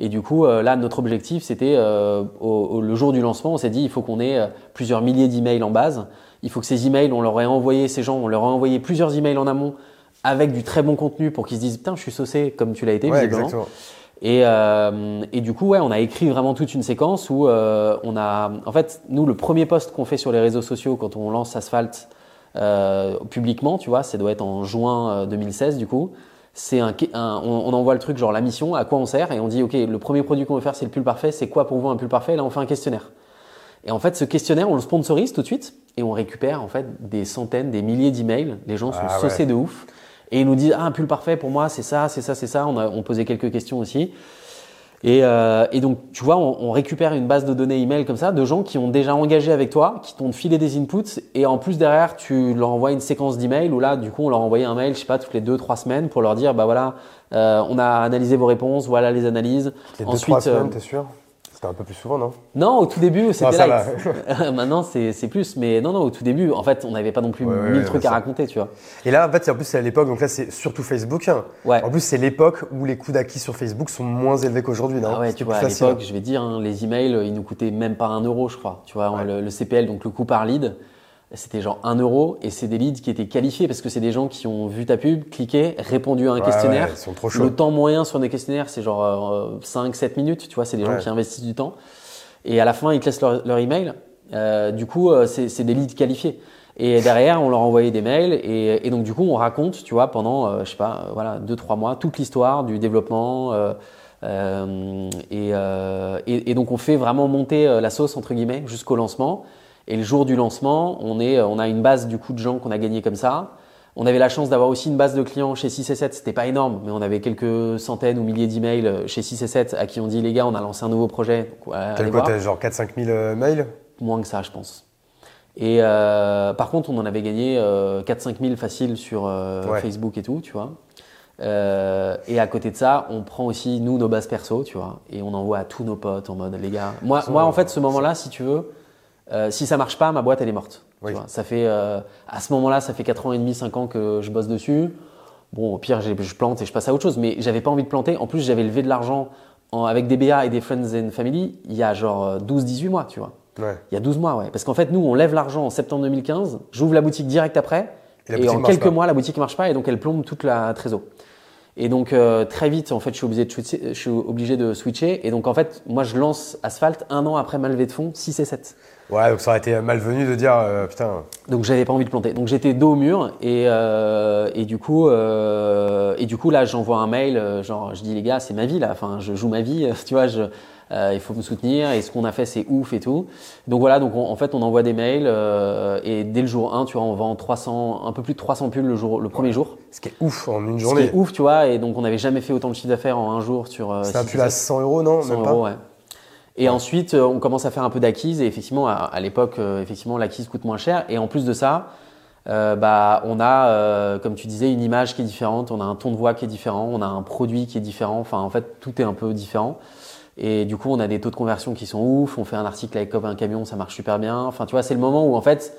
Et du coup, euh, là, notre objectif, c'était euh, le jour du lancement, on s'est dit, il faut qu'on ait euh, plusieurs milliers d'emails en base. Il faut que ces emails, on leur ait envoyé, ces gens, on leur a envoyé plusieurs emails en amont avec du très bon contenu pour qu'ils se disent, putain, je suis saucé comme tu l'as été, visiblement. Et, et, du coup, ouais, on a écrit vraiment toute une séquence où on a, en fait, nous, le premier post qu'on fait sur les réseaux sociaux quand on lance Asphalt publiquement, tu vois, ça doit être en juin 2016 du coup c'est un, on, envoie le truc genre la mission, à quoi on sert, et on dit ok, le premier produit qu'on veut faire c'est le pull parfait, c'est quoi pour vous un pull parfait? Là on fait un questionnaire. Et en fait ce questionnaire on le sponsorise tout de suite et on récupère en fait des centaines, des milliers d'emails. Les gens sont ah saucés de ouf et ils nous disent ah un pull parfait pour moi c'est ça, c'est ça, c'est ça. On, a, on posait quelques questions aussi. Et, euh, et, donc, tu vois, on, on, récupère une base de données email comme ça de gens qui ont déjà engagé avec toi, qui t'ont filé des inputs, et en plus derrière, tu leur envoies une séquence d'emails où là, du coup, on leur envoyait un mail, je sais pas, toutes les deux, trois semaines pour leur dire, bah voilà, euh, on a analysé vos réponses, voilà les analyses. Les deux, trois semaines, euh, t'es sûr? C'était un peu plus souvent, non? Non, au tout début, c'était light. Maintenant, c'est plus. Mais non, non, au tout début, en fait, on n'avait pas non plus mille trucs à raconter, tu vois. Et là, en fait, en plus, c'est à l'époque, donc là, c'est surtout Facebook. Ouais. En plus, c'est l'époque où les coûts d'acquis sur Facebook sont moins élevés qu'aujourd'hui, non? Ah ouais, tu vois, à l'époque, je vais dire, hein, les emails, ils nous coûtaient même pas un euro, je crois. Tu vois, le, CPL, donc le coût par lead, c'était genre 1 euro et c'est des leads qui étaient qualifiés parce que c'est des gens qui ont vu ta pub, cliqué, répondu à un questionnaire. sont trop Le temps moyen sur des questionnaires, c'est genre 5-7 euh, minutes. Tu vois, c'est des gens qui investissent du temps. Et à la fin, ils te laissent leur, leur email. Euh, du coup, euh, c'est des leads qualifiés. Et derrière, on leur envoyait des mails. Et, et donc, du coup, on raconte, tu vois, pendant, euh, je sais pas, voilà, 2-3 mois, toute l'histoire du développement. Et, et, et, donc, on fait vraiment monter la sauce, entre guillemets, jusqu'au lancement. Et le jour du lancement, on, est, on a une base du coup de gens qu'on a gagné comme ça. On avait la chance d'avoir aussi une base de clients chez 6 et 7. C'était pas énorme, mais on avait quelques centaines ou milliers d'emails chez 6 et 7 à qui on dit les gars, on a lancé un nouveau projet. T'as quoi T'as genre 4-5 000 euh, mails? Moins que ça, je pense. Et euh, par contre, on en avait gagné euh, 4-5 000 faciles sur euh, Facebook et tout, tu vois. Euh, et à côté de ça, on prend aussi nous nos bases perso, tu vois, et on envoie à tous nos potes en mode les gars. Moi, moi en fait, ce moment-là, si tu veux, euh, si ça marche pas, ma boîte elle est morte. ça fait euh, à ce moment-là, ça fait 4 ans et demi, 5 ans que je bosse dessus. Bon, au pire, je plante et je passe à autre chose, mais j'avais pas envie de planter. En plus, j'avais levé de l'argent avec des BA et des Friends and Family il y a genre 12-18 euh, mois, tu vois. Il y a 12 mois, ouais. Parce qu'en fait, nous, on lève l'argent en septembre 2015, j'ouvre la boutique direct après, et, en quelques mois, la boutique marche pas, et donc elle plombe toute la trésor. Et donc très vite, en fait, je suis obligé de switcher, je suis obligé de switcher. Et donc en fait, moi, je lance Asphalt un an après ma levée de fonds, 6 et 7. Ouais, donc ça aurait été malvenu de dire euh, putain. Donc j'avais pas envie de planter. Donc j'étais dos au mur et, euh, et du coup euh, et du coup là j'envoie un mail euh, genre je dis les gars c'est ma vie là. Enfin je joue ma vie. Tu vois je euh, il faut me soutenir et ce qu'on a fait c'est ouf et tout. Donc voilà donc en fait on envoie des mails et dès le jour 1 tu vois on vend 300 un peu plus de 300 pulls le jour le premier jour. Ce qui est ouf en une journée. Ce qui est ouf tu vois et donc on n'avait jamais fait autant de chiffre d'affaires en un jour sur. C'est un pull à 100 euros non 100 euros ouais. Et ensuite, euh, on commence à faire un peu d'acquise. Et effectivement, à, l'époque, euh, effectivement, l'acquise coûte moins cher. Et en plus de ça, euh, bah, on a, comme tu disais, une image qui est différente. On a un ton de voix qui est différent. On a un produit qui est différent. Enfin, en fait, tout est un peu différent. Et du coup, on a des taux de conversion qui sont ouf. On fait un article avec un camion, ça marche super bien. Enfin, tu vois, c'est le moment où en fait,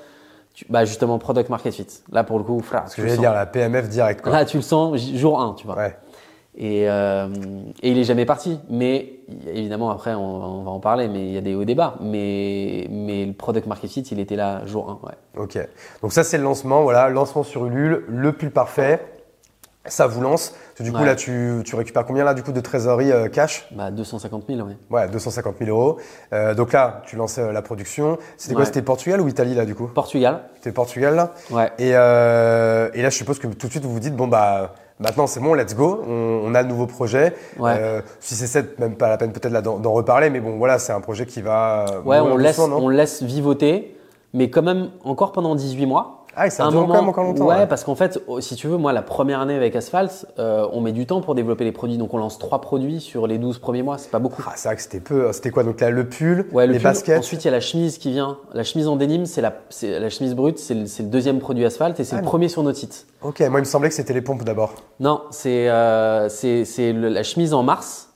bah justement, product market fit. Là, pour le coup, frère. Ce que je vais dire, la PMF direct. Là, tu le sens jour 1, tu vois. Ouais. Et, euh, et, il est jamais parti. Mais évidemment, après, on, va en parler, mais il y a des hauts débats. Mais, mais le product market fit, il était là jour 1. Ouais. Ok. Donc ça, c'est le lancement. Voilà, lancement sur Ulule, le pull parfait. Ça vous lance. Du coup, là, tu, tu, récupères combien là, du coup, de trésorerie euh, cash? Bah, 250 000, ouais. Ouais, 250 000 euros. Euh, donc là, tu lances euh, la production. C'était quoi C'était Portugal ou Italie, là, du coup? Portugal. C'était Portugal, là? Ouais. Et, et là, je suppose que tout de suite, vous vous dites, bon, bah, Maintenant, c'est bon, let's go. On, a de nouveaux projets. Euh, si c'est ça, même pas la peine peut-être d'en reparler, mais bon, voilà, c'est un projet qui va. Ouais, on laisse, on laisse vivoter, mais quand même encore pendant 18 mois. Ah, ça dure quand même encore longtemps. Ouais, parce qu'en fait, oh, si tu veux, moi, la première année avec Asphalt, euh, on met du temps pour développer les produits. Donc, on lance trois produits sur les 12 premiers mois. C'est pas beaucoup. Ah, c'est vrai que c'était peu. C'était quoi? Donc, là, le pull, les baskets. Ensuite, il y a la chemise qui vient. La chemise en dénime, c'est la, la chemise brute. C'est le, le, deuxième produit Asphalt et c'est le ah, premier sur notre site. Ok, moi, il me semblait que c'était les pompes d'abord. Non, c'est euh, la chemise en mars.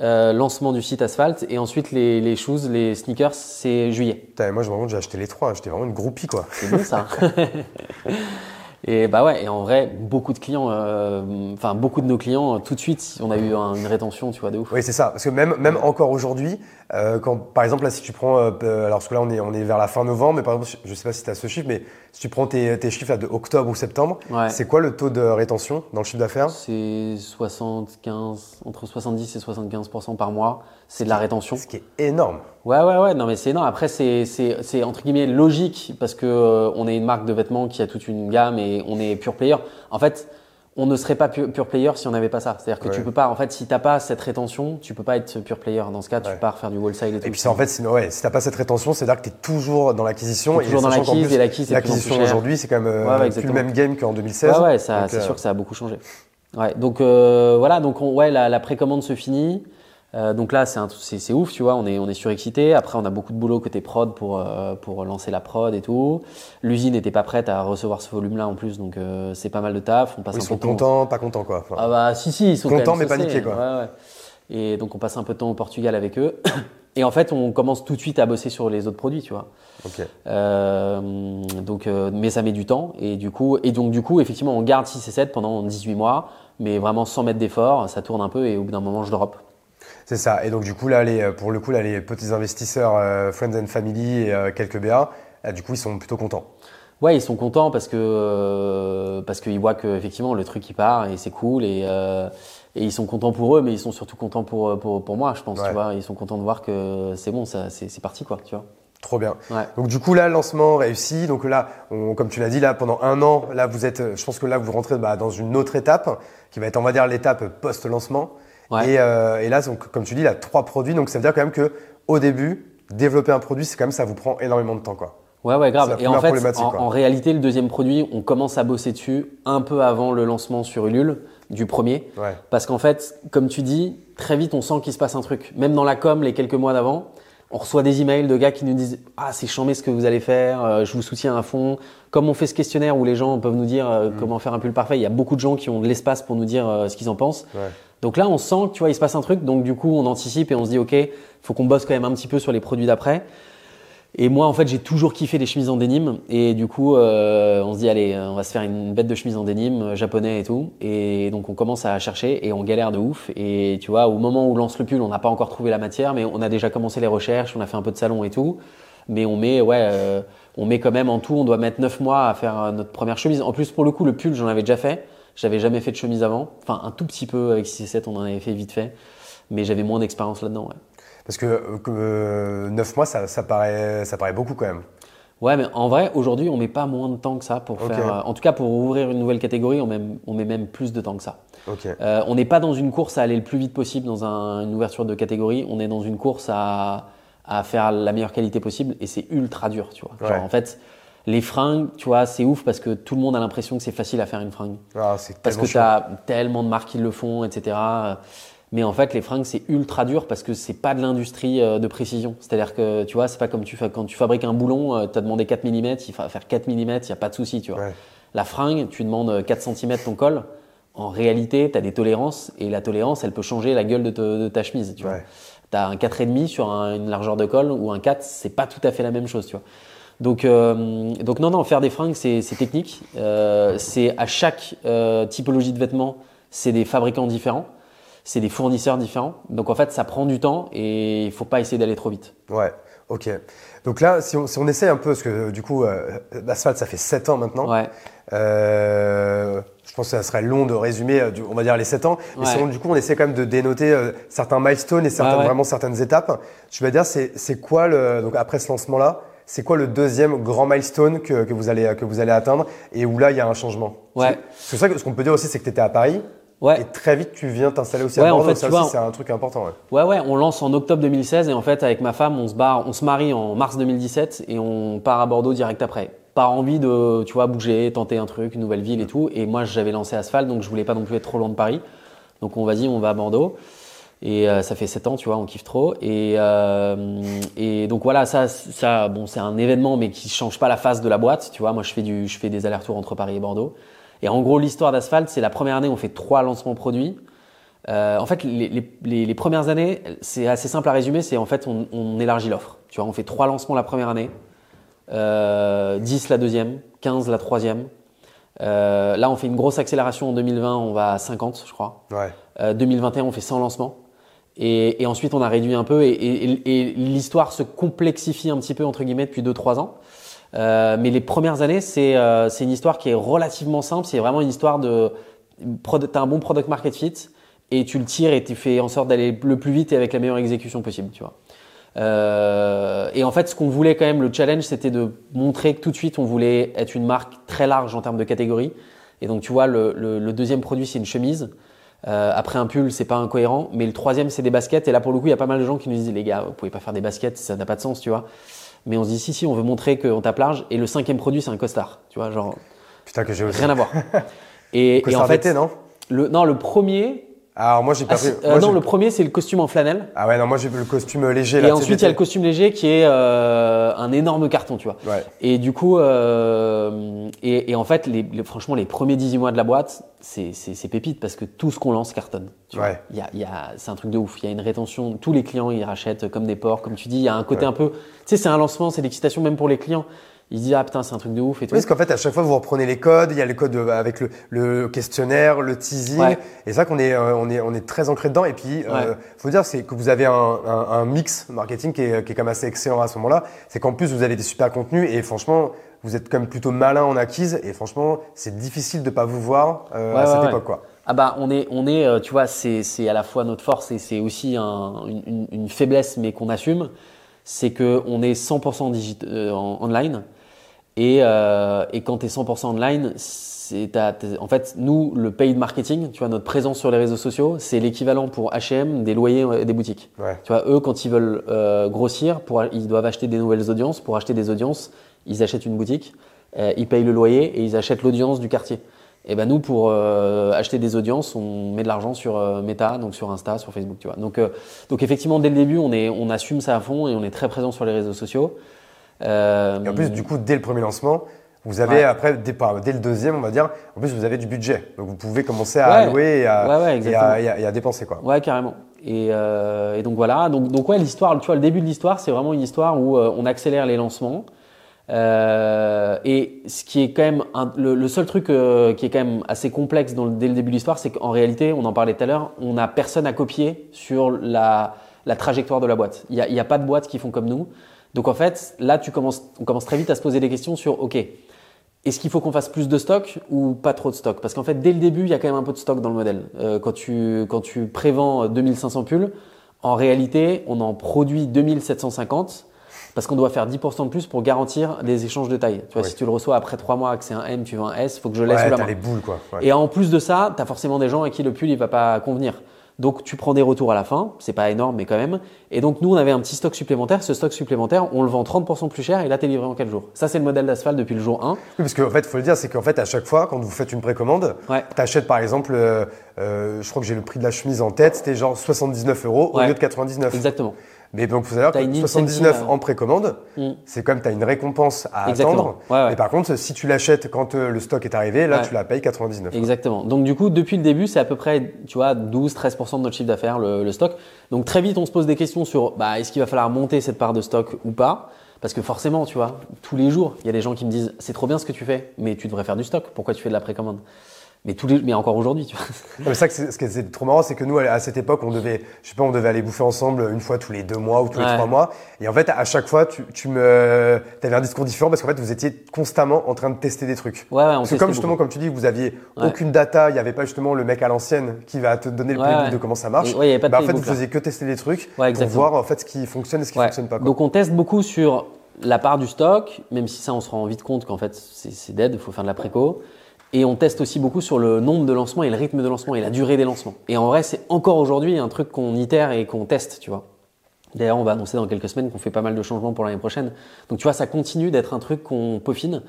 Euh, lancement du site Asphalt et ensuite les, les shoes, les sneakers, c'est juillet. Putain, moi, je me j'ai acheté les trois. J'étais vraiment une groupie, quoi. C'est bon, ça. Et bah ouais, et en vrai, beaucoup de clients, euh, enfin beaucoup de nos clients, tout de suite, on a eu une rétention, tu vois, de ouf. Oui, c'est ça. Parce que même, même encore aujourd'hui, euh, quand, par exemple, là, si tu prends, euh, alors parce que là, on est, on est vers la fin novembre, mais par exemple, je sais pas si tu as ce chiffre, mais si tu prends tes, tes chiffres de octobre ou septembre, c'est quoi le taux de rétention dans le chiffre d'affaires? C'est 75, entre 70 et 75% par mois. C'est de la rétention. Ce qui est énorme. Ouais, ouais, ouais. Non, mais c'est énorme. Après, c'est, c'est, entre guillemets logique parce que euh, on est une marque de vêtements qui a toute une gamme et on est pure player. En fait, on ne serait pas pure player si on n'avait pas ça. C'est-à-dire que tu peux pas, en fait, si t'as pas cette rétention, tu peux pas être pure player. Dans ce cas, tu pars faire du wholesale et tout. Et puis, en fait, si, ouais, si t'as pas cette rétention, c'est-à-dire que tu es toujours dans l'acquisition. Toujours dans l'acquise et l'acquise, L'acquisition aujourd'hui, c'est quand même euh, plus le même game qu'en 2016. Ouais, ouais, ça, c'est euh, sûr que ça a beaucoup changé. Ouais, donc euh, voilà, donc ouais, la, la précommande se finit. Euh, donc là, c'est ouf, tu vois, on est, on est surexcité. Après, on a beaucoup de boulot côté prod pour, euh, pour lancer la prod et tout. L'usine n'était pas prête à recevoir ce volume-là en plus, donc euh, c'est pas mal de taf. On passe ils sont contents, pas contents quoi. ah bah si, si, ils sont contents mais paniqués quoi. Ouais, ouais. Et donc on passe un peu de temps au Portugal avec eux. Et en fait, on commence tout de suite à bosser sur les autres produits, tu vois. Ok. donc, mais ça met du temps. Et du coup, et donc du coup, effectivement, on garde 6 et 7 pendant 18 mois, mais vraiment sans mettre d'effort. Ça tourne un peu et au bout d'un moment, je drop. C'est ça. Et donc, du coup, là, les, pour le coup, là, les petits investisseurs, euh, Friends and Family et euh, quelques BA, du coup, ils sont plutôt contents. Ouais, ils sont contents parce que euh, parce qu'ils voient que effectivement le truc il part et c'est cool et, et ils sont contents pour eux, mais ils sont surtout contents pour pour, pour moi, je pense. Tu vois, ils sont contents de voir que c'est bon, ça c'est parti quoi, tu vois. Trop bien. Donc du coup là, lancement réussi. Donc là, comme tu l'as dit, là pendant un an, là vous êtes, je pense que là vous rentrez bah, dans une autre étape qui va être, on va dire, l'étape post-lancement. Euh, et, là, donc, comme tu dis, il a trois produits. Donc ça veut dire quand même que au début, développer un produit, c'est quand même ça vous prend énormément de temps, quoi. Ouais, ouais, grave. Et en fait, en, réalité, le deuxième produit, on commence à bosser dessus un peu avant le lancement sur Ulule du premier. Parce qu'en fait, comme tu dis, très vite, on sent qu'il se passe un truc. Même dans la com, les quelques mois d'avant, on reçoit des emails de gars qui nous disent Ah, c'est chambé ce que vous allez faire, euh, je vous soutiens à fond. Comme on fait ce questionnaire où les gens peuvent nous dire euh, mm. comment faire un pull parfait, il y a beaucoup de gens qui ont de l'espace pour nous dire ce qu'ils en pensent. Ouais. Donc là, on sent que tu vois, il se passe un truc. Donc du coup, on anticipe et on se dit, ok, faut qu'on bosse quand même un petit peu sur les produits d'après. Et moi, en fait, j'ai toujours kiffé les chemises en dénime. Et du coup, euh, on se dit, allez, on va se faire une bête de chemises en dénime, euh, japonais et tout. Et donc, on commence à chercher et on galère de ouf. Et tu vois, au moment où lance le pull, on n'a pas encore trouvé la matière, mais on a déjà commencé les recherches, on a fait un peu de salon et tout. Mais on met, ouais, euh, on met quand même en tout, on doit mettre 9 mois à faire notre première chemise. En plus, pour le coup, le pull, j'en avais déjà fait. J'avais jamais fait de chemise avant. Enfin, un tout petit peu avec 6 et 7, on en avait fait vite fait. Mais j'avais moins d'expérience là-dedans. Ouais. Parce que, euh, 9 mois, ça, ça, paraît, ça paraît beaucoup quand même. Ouais, mais en vrai, aujourd'hui, on met pas moins de temps que ça pour faire. Euh, en tout cas, pour ouvrir une nouvelle catégorie, on met, on met même plus de temps que ça. Euh, on n'est pas dans une course à aller le plus vite possible dans un, une ouverture de catégorie. On est dans une course à, à faire la meilleure qualité possible et c'est ultra dur, tu vois. Genre, en fait, les fringues, tu vois, c'est ouf parce que tout le monde a l'impression que c'est facile à faire une fringue. Ah, parce que tu as tellement de marques qui le font, etc. Mais en fait, les fringues, c'est ultra dur parce que c'est pas de l'industrie euh, de précision. C'est-à-dire que, tu vois, c'est pas comme tu, quand tu fabriques un boulon, euh, tu as demandé 4 mm, il faut faire 4 mm, il n'y a pas de souci, tu vois. La fringue, tu demandes 4 cm ton col. En réalité, tu as des tolérances et la tolérance, elle peut changer la gueule de, ta chemise, tu vois. Tu as un 4,5 sur une largeur de col ou un 4, c'est pas tout à fait la même chose, tu vois. Donc, euh, donc non, non, faire des fringues, c'est technique. Euh, c'est à chaque euh, typologie de vêtements, c'est des fabricants différents, c'est des fournisseurs différents. Donc en fait, ça prend du temps et il faut pas essayer d'aller trop vite. Ouais, ok. Donc là, si on, si on essaie un peu, parce que du coup, l'asphalte, ça fait 7 ans maintenant. Ouais. je pense que ça serait long de résumer, on va dire les 7 ans. Mais si du coup, on essaie quand même de dénoter certains milestones et certaines, vraiment certaines étapes. Je vais dire, c'est quoi, le, donc après ce lancement-là, c'est quoi le deuxième grand milestone que, vous allez, que vous allez atteindre et où là, il y a un changement? Ouais. C'est ça que ce qu'on peut dire aussi, c'est que tu étais à Paris. Ouais. Et très vite, tu viens t'installer aussi à Bordeaux. En fait, ça aussi, c'est un truc important. Ouais. ouais, ouais, on lance en octobre 2016 et en fait, avec ma femme, on se, barre, on se marie en mars 2017 et on part à Bordeaux direct après. pas envie de, tu vois, bouger, tenter un truc, une nouvelle ville et tout. Et moi, j'avais lancé Asphalt, donc je voulais pas non plus être trop loin de Paris. Donc on va dire, on va à Bordeaux. Et euh, ça fait 7 ans, tu vois, on kiffe trop. Et, euh, et donc voilà, ça, ça bon, c'est un événement, mais qui change pas la face de la boîte. Tu vois, moi, je fais, du, je fais des allers-retours entre Paris et Bordeaux. Et en gros, l'histoire d'Asphalt, c'est la première année, on fait trois lancements produits. Euh, en fait, les, les, les, premières années, c'est assez simple à résumer. C'est en fait, on, on élargit l'offre. Tu vois, on fait trois lancements la première année, euh, 10 la deuxième, 15 la troisième. Euh, là, on fait une grosse accélération en 2020, on va à 50, je crois. Ouais. 2021, on fait 100 lancements. Et, et, ensuite, on a réduit un peu et, et, et l'histoire se complexifie un petit peu, entre guillemets, depuis 2-3 ans. Euh, mais les premières années, c'est euh, une histoire qui est relativement simple. C'est vraiment une histoire de. Tu as un bon product market fit et tu le tires et tu fais en sorte d'aller le plus vite et avec la meilleure exécution possible, tu vois. Euh, et en fait, ce qu'on voulait quand même, le challenge, c'était de montrer que tout de suite, on voulait être une marque très large en termes de catégorie. Et donc, tu vois, le, le, le deuxième produit, c'est une chemise. Euh, après un pull, c'est pas incohérent, mais le troisième, c'est des baskets. Et là, pour le coup, il y a pas mal de gens qui nous disent, les gars, vous pouvez pas faire des baskets, ça n'a pas de sens, tu vois. Mais on se dit, si, si, on veut montrer qu'on tape large. Et le cinquième produit, c'est un costard, tu vois, genre. Putain, que j'ai Rien à voir. et, et en fait, non? le, non, le premier, alors moi j'ai pas ah, euh, non, le premier c'est le costume en flanelle. Ah ouais, non, moi j'ai le costume léger. Et ensuite il y a le costume léger qui est euh, un énorme carton, tu vois. Ouais. Et du coup, euh, et, et, en fait, les, franchement, les premiers 18 mois de la boîte, c'est pépite parce que tout ce qu'on lance cartonne. Tu ouais. Il y a, y a, c'est un truc de ouf. Il y a une rétention. Tous les clients ils rachètent comme des porcs, comme tu dis. Il y a un côté un peu. Tu sais, c'est un lancement, c'est l'excitation même pour les clients il se dit ah putain c'est un truc de ouf et tout. Oui, parce qu'en fait à chaque fois vous reprenez les codes, il y a les codes avec le, le questionnaire, le teasing, et c'est ça qu'on est, euh, on est on est très ancré dedans. Et puis euh, faut dire c'est que vous avez un, un, un, mix marketing qui est, qui est quand même assez excellent à ce moment-là. C'est qu'en plus vous avez des super contenus et franchement vous êtes quand même plutôt malin en acquise et franchement c'est difficile de pas vous voir euh, à cette époque quoi. Ah bah on est on est euh, tu vois c'est c'est à la fois notre force et c'est aussi un, une, une, faiblesse mais qu'on assume c'est que on est 100% digit, en online et, euh, et quand tu es 100% online, c'est en fait, nous, le paid marketing, tu vois, notre présence sur les réseaux sociaux, c'est l'équivalent pour H&M des loyers des boutiques. Ouais. Tu vois, eux, quand ils veulent euh, grossir, pour, ils doivent acheter des nouvelles audiences. Pour acheter des audiences, ils achètent une boutique, euh, ils payent le loyer et ils achètent l'audience du quartier. Et ben nous, pour euh, acheter des audiences, on met de l'argent sur euh, Meta, donc sur Insta, sur Facebook, tu vois. Donc, euh, donc effectivement, dès le début, on, est, on assume ça à fond et on est très présent sur les réseaux sociaux. Euh, et en plus, du coup, dès le premier lancement, vous avez après, dès, dès, le deuxième, on va dire, en plus, vous avez du budget. Donc, vous pouvez commencer à allouer et à, et, à, et à, dépenser. Quoi. Ouais, carrément. Et, euh, et donc voilà. Donc, donc ouais, l'histoire, tu vois, le début de l'histoire, c'est vraiment une histoire où euh, on accélère les lancements. Euh, et ce qui est quand même un, le, seul truc euh, qui est quand même assez complexe dans le, dès le début de l'histoire, c'est qu'en réalité, on en parlait tout à l'heure, on n'a personne à copier sur la, la trajectoire de la boîte. Il n'y a, pas de boîtes qui font comme nous. Donc en fait, là, tu commences, on commence très vite à se poser des questions sur, OK, est-ce qu'il faut qu'on fasse plus de stock ou pas trop de stock? Parce qu'en fait, dès le début, il y a quand même un peu de stock dans le modèle. Euh, quand, tu, quand tu prévends 2500 pulls, en réalité, on en produit 2750 parce qu'on doit faire 10% de plus pour garantir les échanges de taille. Tu vois, si tu le reçois après 3 mois que c'est un M, tu veux un S, il faut que je laisse ouais, la main. les boules, quoi. Et en plus de ça, tu as forcément des gens à qui le pull, il va pas convenir. Donc tu prends des retours à la fin, c'est pas énorme mais quand même. Et donc nous on avait un petit stock supplémentaire, ce stock supplémentaire on le vend 30% plus cher et là t'es livré en 4 jours. Ça c'est le modèle d'asphalte depuis le jour 1. Oui parce qu'en fait il faut le dire c'est qu'en fait à chaque fois quand vous faites une précommande, ouais. tu achètes par exemple, euh, euh, je crois que j'ai le prix de la chemise en tête, c'était genre 79 euros au lieu de 99. Exactement. Mais donc, vous savez que 79 en précommande, mm. c'est comme tu as une récompense à attendre. Ouais, Mais par contre, si tu l'achètes quand euh, le stock est arrivé, là, tu la payes 99. Exactement. Donc, du coup, depuis le début, c'est à peu près, tu vois, 12-13% de notre chiffre d'affaires, le, le, stock. Donc, très vite, on se pose des questions sur, bah, est-ce qu'il va falloir monter cette part de stock ou pas? Parce que forcément, tu vois, tous les jours, il y a des gens qui me disent, c'est trop bien ce que tu fais, mais tu devrais faire du stock. Pourquoi tu fais de la précommande? Mais tous les, mais encore aujourd'hui, tu vois. Mais ça, ce qui trop marrant, c'est que nous, à cette époque, on devait, je sais pas, on devait aller bouffer ensemble une fois tous les deux mois ou tous les trois mois. Et en fait, à chaque fois, tu, tu me, avais un discours différent parce qu'en fait, vous étiez constamment en train de tester des trucs. Ouais, ouais, on parce que comme justement, comme tu dis, vous aviez aucune data, il n'y avait pas justement le mec à l'ancienne qui va te donner le playbook de comment ça marche. Ouais, y avait pas de bah, en fait, vous faisiez que tester des trucs pour voir en fait ce qui fonctionne et ce qui fonctionne pas. Quoi. Donc, on teste beaucoup sur la part du stock, même si ça, on se rend vite compte qu'en fait, c'est dead, il faut faire de la préco. Et on teste aussi beaucoup sur le nombre de lancements et le rythme de lancement et la durée des lancements. Et en vrai, c'est encore aujourd'hui un truc qu'on itère et qu'on teste, tu vois. D'ailleurs, on va annoncer dans quelques semaines qu'on fait pas mal de changements pour l'année prochaine. Donc, tu vois, ça continue d'être un truc qu'on peaufine.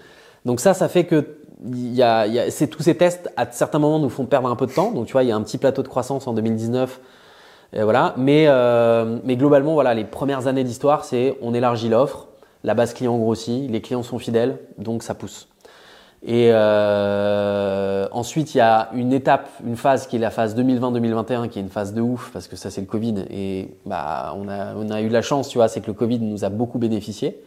Donc ça, ça fait que y a, y a, tous ces tests, à certains moments, nous font perdre un peu de temps. Donc, tu vois, il y a un petit plateau de croissance en 2019. Et voilà. Mais, euh, mais globalement, voilà, les premières années d'histoire, c'est on élargit l'offre, la base client grossit, les clients sont fidèles, donc ça pousse. Et euh, ensuite, il y a une étape, une phase qui est la phase 2020-2021, qui est une phase de ouf, parce que ça, c'est le Covid. Et bah, on, a, on a eu de la chance, tu vois, c'est que le Covid nous a beaucoup bénéficié.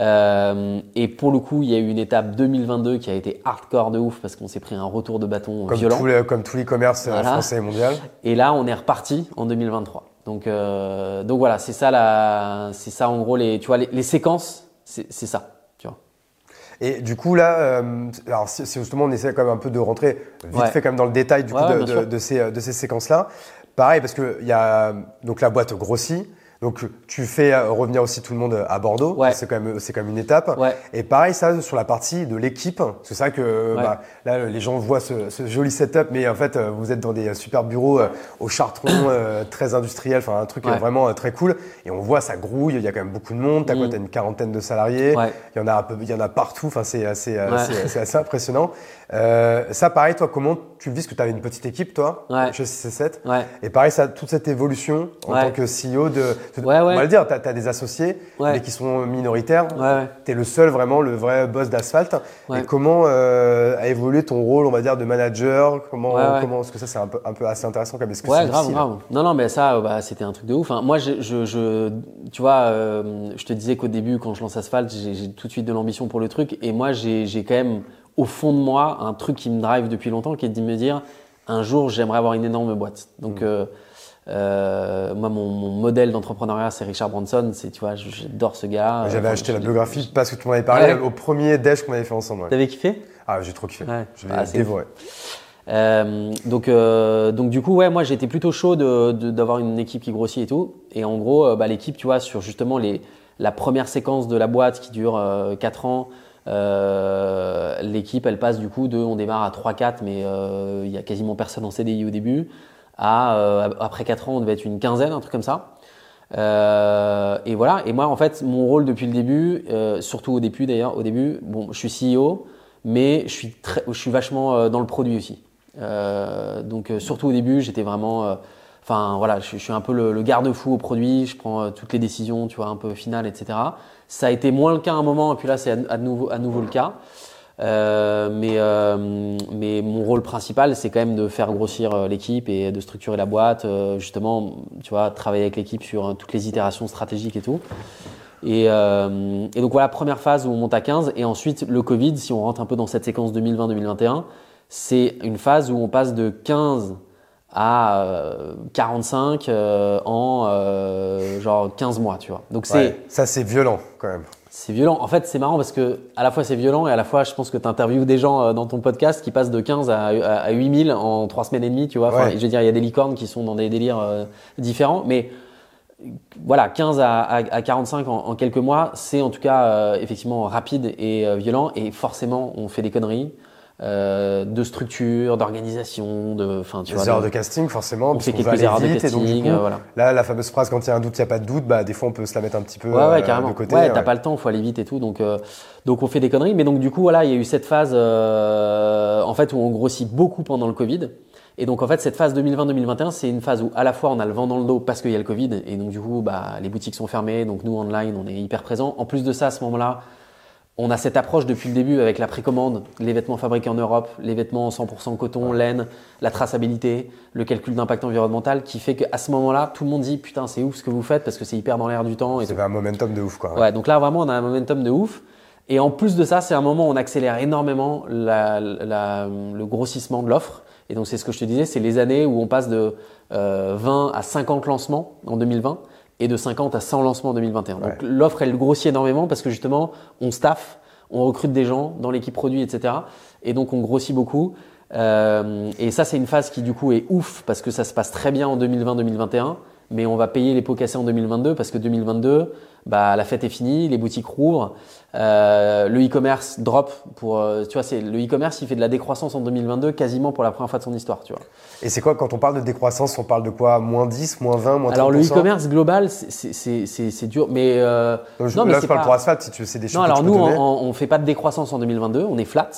Euh, et pour le coup, il y a eu une étape 2022 qui a été hardcore de ouf parce qu'on s'est pris un retour de bâton comme violent. Tous comme tous les commerces euh, français et mondial. Et là, on est reparti en 2023. Donc, euh, donc voilà, c'est ça, la, c'est ça en gros les, tu vois, les, les séquences, c'est, ça. Et du coup là, euh, alors si, justement on essaie quand même un peu de rentrer vite fait quand même dans le détail du coup de, de, de, ces, de ces séquences là. Pareil parce que y a donc la boîte grossit. Donc tu fais euh, revenir aussi tout le monde à Bordeaux, c'est quand même c'est quand même une étape. Et pareil ça sur la partie de l'équipe, c'est ça que bah, là les gens voient ce, ce, joli setup, mais en fait euh, vous êtes dans des super bureaux euh, au Chartron, très industriel, enfin un truc vraiment très cool. Et on voit ça grouille, il y a quand même beaucoup de monde. T'as quoi, mm. t'as une quarantaine de salariés, il y en a un peu, il y en a partout. Enfin c'est assez, c'est assez impressionnant. ça pareil toi comment tu le vis? Que tu avais une petite équipe toi chez C7 Et pareil ça toute cette évolution en tant que CEO de Ouais, On va le dire, tu as, des associés, mais qui sont minoritaires. tu es le seul, vraiment, le vrai boss d'asphalte. Et comment euh, a évolué ton rôle, on va dire, de manager? Comment, comment, Parce que ça, c'est un peu, un peu assez intéressant comme Ouais, grave, grave. Non, non, mais ça, bah, c'était un truc de ouf. Hein. Moi, je, je, tu vois, euh, je te disais qu'au début, quand je lance Asphalt, j'ai tout de suite de l'ambition pour le truc. Et moi, j'ai quand même, au fond de moi, un truc qui me drive depuis longtemps, qui est de me dire, un jour, j'aimerais avoir une énorme boîte. Donc, mm. euh, euh, moi, mon, modèle d'entrepreneuriat, c'est Richard Branson. C'est, tu vois, j'adore ce gars. J'avais acheté la biographie parce que tu m'en avais parlé au premier déj qu'on avait fait ensemble. T'avais kiffé? Ah, j'ai trop kiffé. Je l'ai ah, dévoré. Euh, donc, euh, donc du coup, ouais, moi j'étais plutôt chaud d'avoir une équipe qui grossit et tout. Et en gros, euh, bah, l'équipe, tu vois, sur justement les, la première séquence de la boîte qui dure 4 ans, l'équipe, elle passe du coup de, on démarre à 3-4, mais il y a quasiment personne en CDI au début à euh, après 4 ans, on devait être une quinzaine, un truc comme ça. Euh, et voilà. Et moi, en fait, mon rôle depuis le début, euh, surtout au début d'ailleurs, au début, bon, je suis CEO, mais je suis très, je suis vachement dans le produit aussi. donc surtout au début, j'étais vraiment, enfin voilà, je, suis un peu le, garde-fou au produit. Je prends toutes les décisions, tu vois, un peu finales, etc. Ça a été moins le cas à un moment, et puis là, c'est à, nouveau, à nouveau le cas. Euh, mais, euh, mais mon rôle principal, c'est quand même de faire grossir euh, l'équipe et de structurer la boîte, justement, tu vois, travailler avec l'équipe sur toutes les itérations stratégiques et tout. Et, donc voilà, première phase où on monte à 15, et ensuite le Covid, si on rentre un peu dans cette séquence 2020-2021, c'est une phase où on passe de 15 à 45 en genre 15 mois, tu vois. Donc c'est ça c'est violent quand même. C'est violent. En fait, c'est marrant parce que à la fois c'est violent et à la fois je pense que tu interviews des gens euh, dans ton podcast qui passent de 15 à, à 8000 en 3 semaines et demie, tu vois. Enfin, Je veux dire, il y a des licornes qui sont dans des délires euh, différents, mais voilà, 15 à, à 45 en, quelques mois, c'est en tout cas euh, effectivement rapide et violent et forcément on fait des conneries. Euh, de structure, d'organisation, de, enfin, tu des heures de casting, forcément. On fait quelques erreurs de casting, euh, voilà. Là, la fameuse phrase quand il y a un doute, il n'y a pas de doute, bah, des fois, on peut se la mettre un petit peu ouais, ouais, euh, carrément. de côté. Ouais, t'as pas le temps, faut aller vite et tout, donc, donc on fait des conneries. Mais donc, du coup, voilà, il y a eu cette phase, en fait, où on grossit beaucoup pendant le Covid. Et donc, en fait, cette phase 2020-2021, c'est une phase où, à la fois, on a le vent dans le dos parce qu'il y a le Covid, et donc, du coup, bah, les boutiques sont fermées, donc nous, online, on est hyper présents. En plus de ça, à ce moment-là, on a cette approche depuis le début avec la précommande, les vêtements fabriqués en Europe, les vêtements 100% coton, laine, la traçabilité, le calcul d'impact environnemental qui fait qu'à ce moment-là, tout le monde dit putain, c'est ouf ce que vous faites parce que c'est hyper dans l'air du temps. C'est un momentum de ouf quoi. Ouais, donc là vraiment on a un momentum de ouf. Et en plus de ça, c'est un moment où on accélère énormément le grossissement de l'offre. Et donc c'est ce que je te disais, c'est les années où on passe de 20 euh, à 50 lancements en 2020 et de 50 à 100 lancements en 2021. Donc l'offre, elle grossit énormément parce que justement, on staff, on recrute des gens dans l'équipe produit, etc. Et donc on grossit beaucoup. Euh, et ça, c'est une phase qui du coup est ouf parce que ça se passe très bien en 2020-2021. Mais on va payer les pots cassés en 2022 parce que 2022, bah, la fête est finie, les boutiques rouvrent, euh, le e-commerce drop pour, euh, tu vois, c'est le e-commerce, il fait de la décroissance en 2022 quasiment pour la première fois de son histoire, tu vois. Et c'est quoi quand on parle de décroissance, on parle de quoi? Moins 10, moins 20, moins 30 Alors le e-commerce global, c'est dur, mais euh, non, mais là, je parle pour Asphalt, si tu c'est des chiffres. Non, alors nous, on, on fait pas de décroissance en 2022, on est flat.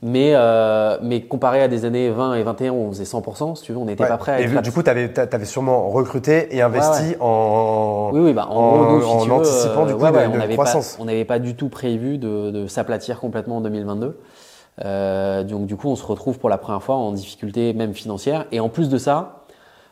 Mais, euh, mais comparé à des années 20 et 21 où on faisait 100%, si tu veux, on n'était pas prêt à être. Et du coup, tu avais, avais, sûrement recruté et investi en, oui, oui, bah, en, en, anticipant du coup de, on de croissance. on n'avait pas du tout prévu de, de s'aplatir complètement en 2022. Euh, donc du coup, on se retrouve pour la première fois en difficulté même financière. Et en plus de ça,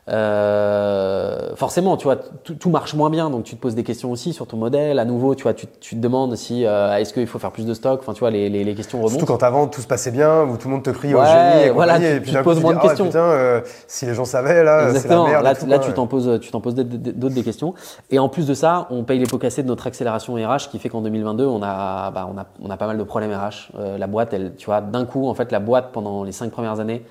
euh, forcément, tu vois, tout, marche moins bien, donc tu te poses des questions aussi sur ton modèle. À nouveau, tu vois, tu, tu te demandes si euh, est-ce qu'il faut faire plus de stock? Enfin, tu vois, les, les, les, questions remontent. Surtout quand avant tout se passait bien, où tout le monde te crie au génie et voilà, tu, et puis tu te poses moins de questions. Ah, putain, euh, si les gens savaient, là, c'est la merde. Là, tout, là tu t'en poses, tu t'en poses d'autres des questions. Et en plus de ça, on paye les pots cassés de notre accélération RH, qui fait qu'en 2022, on a, bah, on a, on a pas mal de problèmes RH. Euh, la boîte, elle, tu vois, d'un coup, en fait, la boîte pendant les cinq premières années,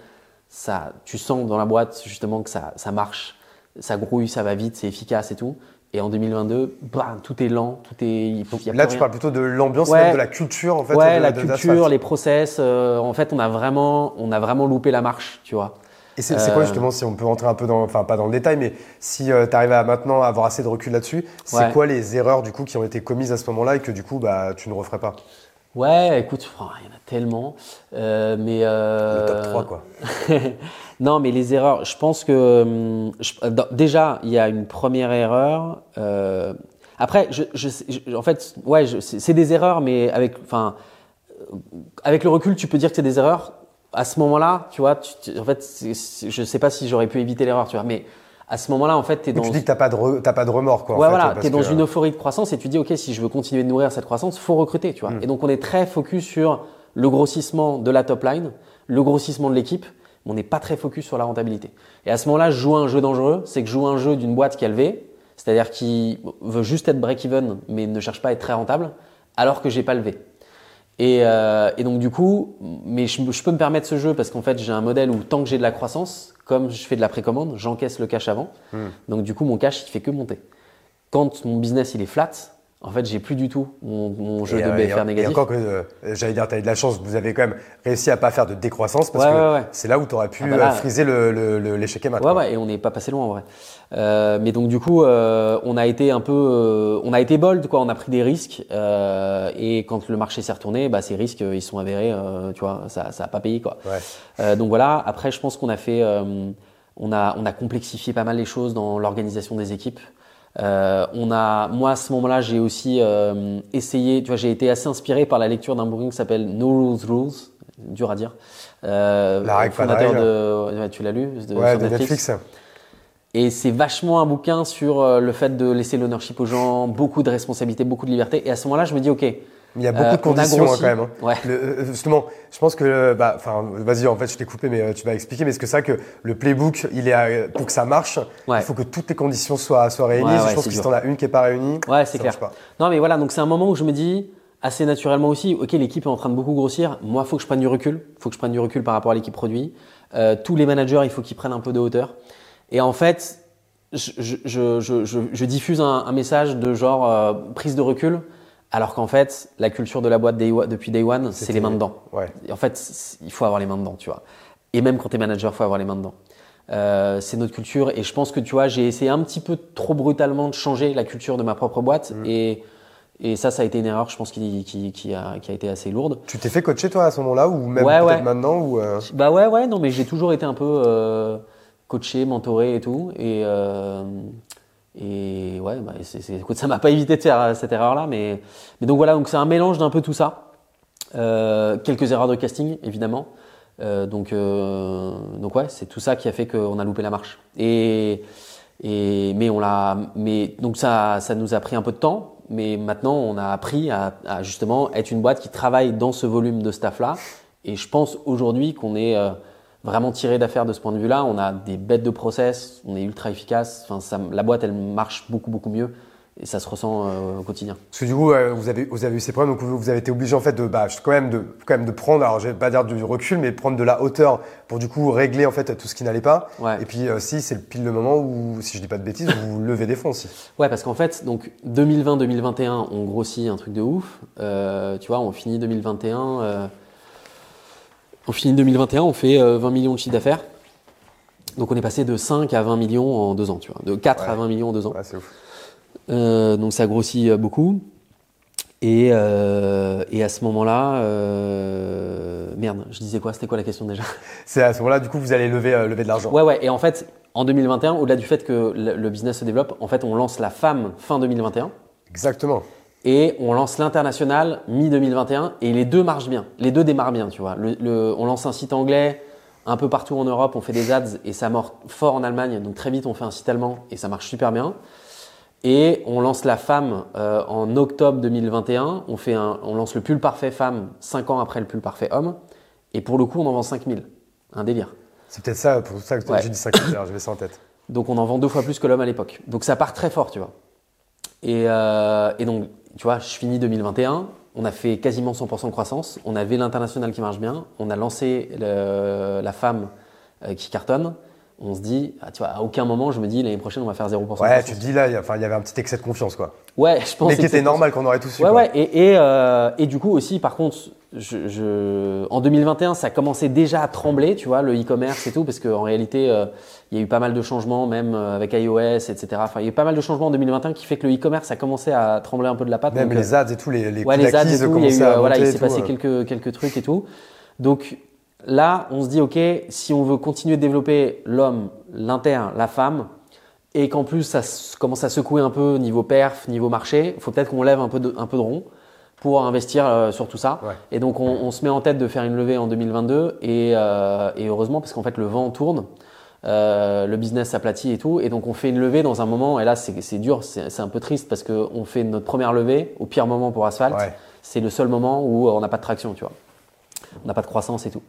ça, tu sens dans la boîte justement que ça, ça marche ça grouille, ça va vite, c'est efficace et tout. Et en 2022, bah, tout est lent, tout est. Y a là, tu parles plutôt de l'ambiance, de la culture en fait. Ouais, la culture, les process. Euh, en fait, on a vraiment, on a vraiment loupé la marche, tu vois. Et c'est quoi euh, justement, si on peut rentrer un peu dans, enfin pas dans le détail, mais si euh, tu arrives à maintenant avoir assez de recul là-dessus, c'est quoi les erreurs du coup qui ont été commises à ce moment-là et que du coup bah tu ne referais pas? Ouais, écoute, il y en a tellement. Euh, mais euh... Le top 3, quoi. non, mais les erreurs, je pense que. Hum, déjà, il y a une première erreur. Euh, après, je, je, en fait, ouais, c'est des erreurs, mais avec, enfin, avec le recul, tu peux dire que c'est des erreurs. À ce moment-là, tu vois, tu, en fait, je sais pas si j'aurais pu éviter l'erreur, tu vois, mais à ce moment-là, en fait, tu es dans. Tu dis que tu pas, de pas de remords, quoi. Ouais, voilà, tu es dans une euphorie de croissance et tu dis, OK, si je veux continuer de nourrir cette croissance, faut recruter, tu vois. Hmm. Et donc, on est très focus sur le grossissement de la top line, le grossissement de l'équipe, mais on n'est pas très focus sur la rentabilité. Et à ce moment-là, je joue un jeu dangereux, c'est que je joue un jeu d'une boîte qui a levé, c'est-à-dire qui veut juste être break-even, mais ne cherche pas à être très rentable, alors que j'ai pas levé. Et, euh, et, donc du coup, mais je, je, peux me permettre ce jeu parce qu'en fait j'ai un modèle où tant que j'ai de la croissance, comme je fais de la précommande, j'encaisse le cash avant. Hmm. Donc du coup mon cash il fait que monter. Quand mon business il est flat, en fait, j'ai plus du tout mon, jeu de euh, BFR négatif. Et encore que, euh, j'allais dire, tu as eu de la chance, vous avez quand même réussi à pas faire de décroissance parce que c'est là où tu aurais pu ah bah euh, friser l'échec le, le, Ouais, ouais, et on n'est pas passé loin en vrai. Mais donc, du coup, on a été un peu, on a été bold, quoi, on a pris des risques. et quand le marché s'est retourné, bah, ces risques, ils sont avérés, tu vois, ça n'a pas payé, quoi. donc voilà, après, je pense qu'on a fait, on, a, on a complexifié pas mal les choses dans l'organisation des équipes. Euh, on a, moi à ce moment-là, j'ai aussi euh, essayé, tu vois, j'ai été assez inspiré par la lecture d'un bouquin qui s'appelle No Rules Rules, dur à dire. Euh, la règle fondateur de, tu l'as lu de, ouais, de Netflix. Et c'est vachement un bouquin sur euh, le fait de laisser l'ownership aux gens, beaucoup de responsabilité, beaucoup de liberté. Et à ce moment-là, je me dis, ok, il y a beaucoup de euh, conditions hein, quand même. Hein. Ouais. Euh, justement, je pense que, bah, vas-y, en fait, je t'ai coupé, mais tu vas expliquer. Mais est-ce que ça que le playbook, il est pour que ça marche, il faut que toutes les conditions soient, soient réunies. je pense que si t'en as une qui est pas réunie, ouais, c'est clair. Pas. Non, mais voilà, donc c'est un moment où je me dis assez naturellement aussi, ok, l'équipe est en train de beaucoup grossir. Moi, faut que je prenne du recul. Faut que je prenne du recul par rapport à l'équipe produit. Euh, tous les managers, il faut qu'ils prennent un peu de hauteur. Et en fait, je, je, je, je diffuse un, un, message de genre prise de recul alors qu'en fait, la culture de la boîte depuis Day One, c'est les mains dedans. En fait, il faut avoir les mains dedans, tu vois. Et même quand tu es manager, il faut avoir les mains dedans. Euh, c'est notre culture et je pense que tu vois, j'ai essayé un petit peu trop brutalement de changer la culture de ma propre boîte mm. et, et ça, ça a été une erreur, je pense, qui, qui, qui, a, qui a, été assez lourde. Tu t'es fait coacher toi à ce moment-là ou même peut-être maintenant ou euh... Bah ouais, ouais, non, mais j'ai toujours été un peu euh, coaché, mentoré et tout et euh, et ouais, bah, c'est, écoute, ça m'a pas évité de faire euh, cette erreur-là, mais, mais donc voilà, donc c'est un mélange d'un peu tout ça. Euh, quelques erreurs de casting, évidemment. Euh, donc, euh, donc ouais, c'est tout ça qui a fait qu'on a loupé la marche. Et, et mais on l'a, mais donc ça, ça nous a pris un peu de temps, mais maintenant on a appris à, à justement être une boîte qui travaille dans ce volume de staff-là. Et je pense aujourd'hui qu'on est euh, vraiment tiré d'affaire de ce point de vue-là. On a des bêtes de process, on est ultra efficace. Enfin, ça, la boîte, elle marche beaucoup, beaucoup mieux. et ça se ressent euh, au quotidien. Parce que du coup, vous, avez, vous avez eu ces problèmes, donc vous avez été obligé en fait de, bah, quand même de, quand même de prendre, alors je vais pas dire du recul, mais prendre de la hauteur pour du coup régler en fait tout ce qui n'allait pas. Et puis euh, si c'est pile le moment où, si je dis pas de bêtises, vous levez des fonds aussi. Ouais, parce qu'en fait, donc 2020-2021, on grossit un truc de ouf. Euh, tu vois, on finit 2021, on finit 2021, on fait 20 millions de chiffre d'affaires. Donc on est passé de 5 à 20 millions en deux ans, tu vois, de 4 à 20 millions en deux ans. Ouais, c'est ouf. Euh, donc ça grossit euh, beaucoup. Et, euh, et à ce moment-là, merde, je disais quoi? C'était quoi la question déjà? C'est à ce moment-là, du coup, vous allez lever, lever de l'argent. Ouais, ouais. Et en fait, en 2021, au-delà du fait que le business se développe, en fait, on lance la femme fin 2021. Exactement. Et on lance l'international mi-2021 et les deux marchent bien. Les deux démarrent bien, tu vois. Le, on lance un site anglais un peu partout en Europe, on fait des ads et ça mord fort en Allemagne. Donc très vite, on fait un site allemand et ça marche super bien. Et on lance la femme euh, en octobre 2021. On, fait un, on lance le pull parfait femme 5 ans après le pull parfait homme. Et pour le coup, on en vend 5000. Un délire. C'est peut-être ça, pour ça que j'ai dit 5000, je vais ça en tête. Donc on en vend deux fois plus que l'homme à l'époque. Donc ça part très fort, tu vois. Et, euh, et, donc, tu vois, je finis 2021. On a fait quasiment 100% de croissance. On avait l'international qui marche bien. On a lancé la femme euh, qui cartonne on se dit, ah, tu vois, à aucun moment je me dis l'année prochaine on va faire 0%. Ouais, tu te dis là, il y avait un petit excès de confiance quoi. Ouais, je pense. Mais qui était normal qu'on aurait tous su. Ouais, ouais. Et, et, euh, et, du coup aussi, par contre, je, je, en 2021, ça commençait déjà à trembler, tu vois, le e-commerce et tout, parce qu'en réalité, euh, il y a eu pas mal de changements, même euh, avec iOS, etc. Enfin, il y a eu pas mal de changements en 2021 qui fait que le e-commerce a commencé à trembler un peu de la patte. Même les ads et tout, les, les ouais, les ads et tout, il y a eu, voilà, il s'est passé quelques, quelques trucs et tout. Donc là, on se dit, OK, si on veut continuer de développer l'homme, l'inter, la femme, et qu'en plus ça commence à secouer un peu niveau perf, niveau marché, il faut peut-être qu'on lève un peu de, un peu de rond pour investir euh, sur tout ça. Et donc on, se met en tête de faire une levée en 2022 euh, et, heureusement parce qu'en fait le vent tourne, euh, le business s'aplatit et tout, et donc on fait une levée dans un moment, et là c'est dur, c'est un peu triste parce qu'on fait notre première levée au pire moment pour Asphalt, c'est le seul moment où on n'a pas de traction, tu vois. On n'a pas de croissance et tout.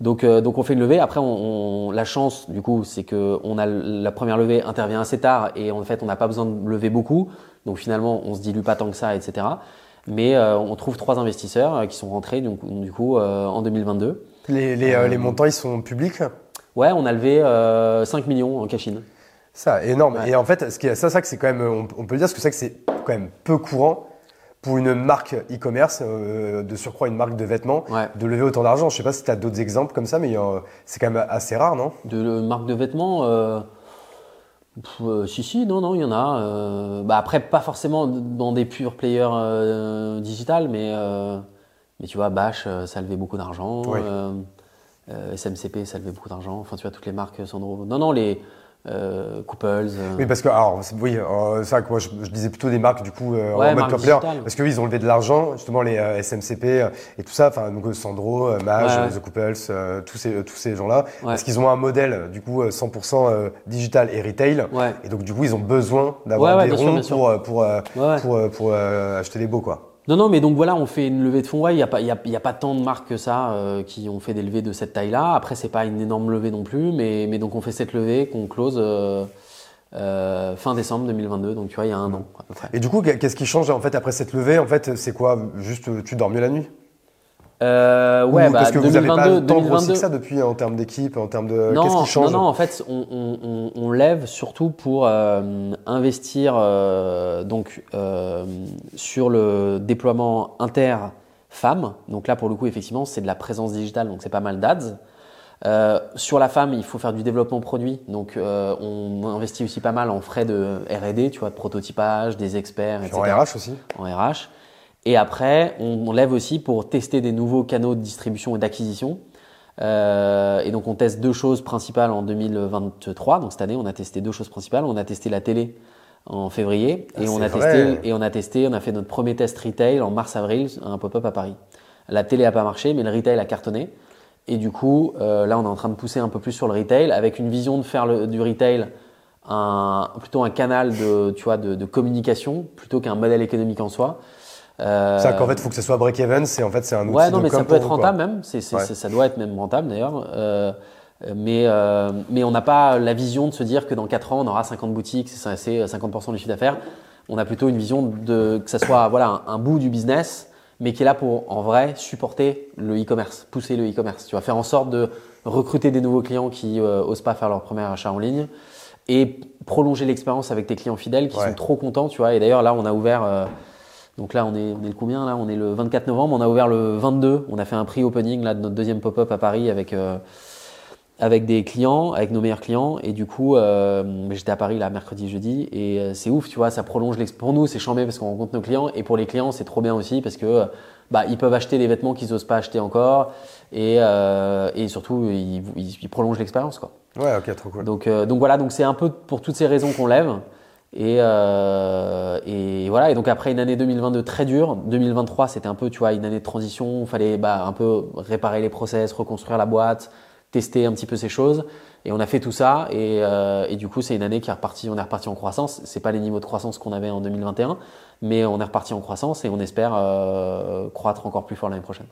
Donc, euh, donc on fait une levée. Après, on, la chance, du coup, c'est que on a la première levée intervient assez tard et en fait, on n'a pas besoin de lever beaucoup. Donc finalement, on se dilue pas tant que ça, etc. Mais euh, on trouve trois investisseurs euh, qui sont rentrés donc, du coup en 2022. Les, les, les, montants, ils sont publics? Ouais, on a levé 5 millions en cash-in. Ça, énorme. Et en fait, ce qui est, ça, ça, c'est quand même, on, on peut le dire, parce que c'est que c'est quand même peu courant pour une marque e-commerce, euh, de surcroît une marque de vêtements, de lever autant d'argent. Je ne sais pas si tu as d'autres exemples comme ça, mais euh, c'est quand même assez rare, non? De marque de vêtements euh, Si, si, non, non, il y en a. Bah, après, pas forcément dans des purs players digital, mais, mais tu vois, Bash, ça levait beaucoup d'argent. SMCP, ça levait beaucoup d'argent. Enfin, tu vois, toutes les marques Sandro. Non, non, les euh, Couples. Euh. Oui, parce que, alors, oui, euh, c'est vrai que moi, je, disais plutôt des marques, du coup, en mode player, parce qu'eux, ils ont levé de l'argent, justement, les SMCP et tout ça, enfin, donc Sandro, Mage, The Couples, tous ces, tous ces gens-là, parce qu'ils ont un modèle, du coup, 100% digital et retail, et donc, du coup, ils ont besoin d'avoir des ronds pour, pour, pour, pour acheter les beaux, quoi. Non, non, mais donc voilà, on fait une levée de fonds. Ouais, il n'y a, pas, y a, a pas tant de marques que ça euh, qui ont fait des levées de cette taille-là. Après, c'est pas une énorme levée non plus, mais, mais donc on fait cette levée qu'on close euh, euh, fin décembre 2022. Donc tu vois, il y a un an. Et du coup, qu'est-ce qui change en fait après cette levée? En fait, c'est quoi? Juste, tu dors mieux la nuit? Euh, ouais, bah, parce que vous n'avez pas tant grossi que ça depuis en termes d'équipe, en termes de. Qu'est-ce qui change Non, non, en fait, on, on, on lève surtout pour euh, investir euh, donc euh, sur le déploiement inter femme. Donc là, pour le coup, effectivement, c'est de la présence digitale, donc c'est pas mal d'ads. Euh, sur la femme, il faut faire du développement produit. Donc, euh, on investit aussi pas mal en frais de R&D, tu vois, de prototypage, des experts, etc. En RH aussi. En RH. Et après, on, lève aussi pour tester des nouveaux canaux de distribution et d'acquisition. Euh, et donc on teste deux choses principales en 2023. Donc cette année, on a testé deux choses principales. On a testé la télé en février et ah, on a testé et on a testé, on a fait notre premier test retail en mars-avril, un pop-up à Paris. La télé a pas marché, mais le retail a cartonné. Et du coup, euh, là, on est en train de pousser un peu plus sur le retail avec une vision de faire le, du retail un, plutôt un canal de, tu vois, de, de communication plutôt qu'un modèle économique en soi. Euh... C'est qu'en fait, il faut que ce soit break-even, c'est en fait c'est un outil Ouais, non, mais ça peut être rentable même. C'est, ça doit être même rentable d'ailleurs. Euh, mais, euh, mais on n'a pas la vision de se dire que dans 4 ans, on aura 50 boutiques, c'est 50% du chiffre d'affaires. On a plutôt une vision de que ça soit voilà un, bout du business, mais qui est là pour en vrai supporter le e-commerce, pousser le e-commerce. Tu vas faire en sorte de recruter des nouveaux clients qui n'osent pas faire leur premier achat en ligne et prolonger l'expérience avec tes clients fidèles qui sont trop contents, tu vois. Et d'ailleurs là, on a ouvert donc là, on est, on est le combien là? On est le 24 novembre. On a ouvert le 22. On a fait un prix opening là de notre deuxième pop-up à Paris avec euh, avec des clients, avec nos meilleurs clients. Et du coup, euh, j'étais à Paris là mercredi, jeudi, et euh, c'est ouf, tu vois. Ça prolonge pour nous, c'est chambé parce qu'on rencontre nos clients, et pour les clients, c'est trop bien aussi parce que bah ils peuvent acheter des vêtements qu'ils n'osent pas acheter encore, et et surtout ils, ils, prolongent l'expérience quoi. Ouais, ok, trop cool. Donc donc voilà, donc c'est un peu pour toutes ces raisons qu'on lève. Et, euh, et, voilà. Et donc après une année 2022 très dure, 2023 c'était un peu, tu vois, une année de transition. Il fallait bah, un peu réparer les process, reconstruire la boîte, tester un petit peu ces choses. Et on a fait tout ça. Et, euh, et du coup, c'est une année qui est repartie. On est reparti en croissance. C'est pas les niveaux de croissance qu'on avait en 2021, mais on est reparti en croissance et on espère euh, croître encore plus fort l'année prochaine.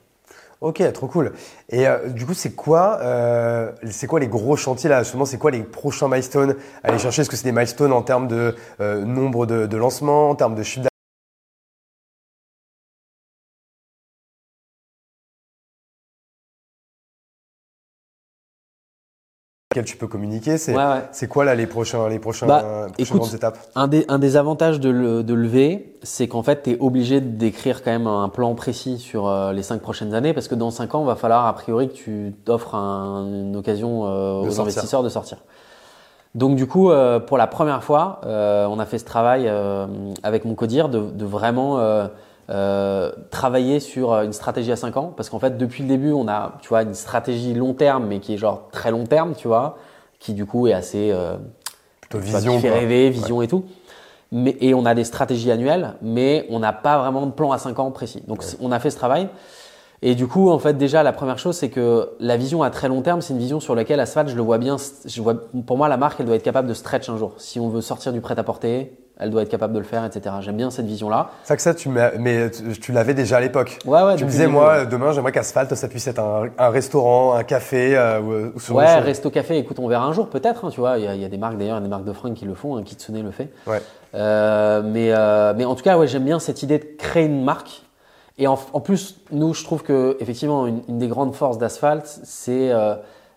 Ok, trop cool. Et euh, du coup, c'est quoi, euh, c'est quoi les gros chantiers là Justement, c'est quoi les prochains milestones à aller chercher? Est-ce que c'est des milestones en termes de euh, nombre de, de lancements, en termes de chiffre tu peux communiquer. C'est quoi là les prochains les prochains, bah, prochaines étapes? un des, un des avantages de, le, de lever, c'est qu'en fait tu es obligé d'écrire quand même un plan précis sur euh, les cinq prochaines années parce que dans cinq ans, il va falloir a priori que tu t'offres une occasion euh, aux investisseurs de sortir. Donc du coup, euh, pour la première fois, on a fait ce travail avec mon codir de, de vraiment euh, travailler sur euh, une stratégie à 5 ans. Parce qu'en fait depuis le début on a tu vois une stratégie long terme mais qui est genre très long terme tu vois qui du coup est assez euh, plutôt vision fait rêver vision et tout. Mais et on a des stratégies annuelles mais on n'a pas vraiment de plan à 5 ans précis. Donc on a fait ce travail. Et du coup en fait déjà la première chose c'est que la vision à très long terme c'est une vision sur laquelle Asphalt je le vois bien je vois pour moi la marque elle doit être capable de stretch un jour. Si on veut sortir du prêt à porter elle doit être capable de le faire, etc. J'aime bien cette vision-là. C'est ça que ça, tu mais tu l'avais déjà à l'époque. Ouais, ouais. Tu me disais, moi, demain, j'aimerais qu'Asphalt, ça puisse être un, restaurant, un café, euh, ou, ou Ouais, resto café. Écoute, on verra un jour, peut-être. Hein, tu vois, il y, a, des marques d'ailleurs, des marques de fringues qui le font. Hein, Kitsune le fait. Ouais. Euh, mais, euh, mais en tout cas, ouais, j'aime bien cette idée de créer une marque. Et en, plus, nous, je trouve que effectivement, une, une des grandes forces d'Asphalt, c'est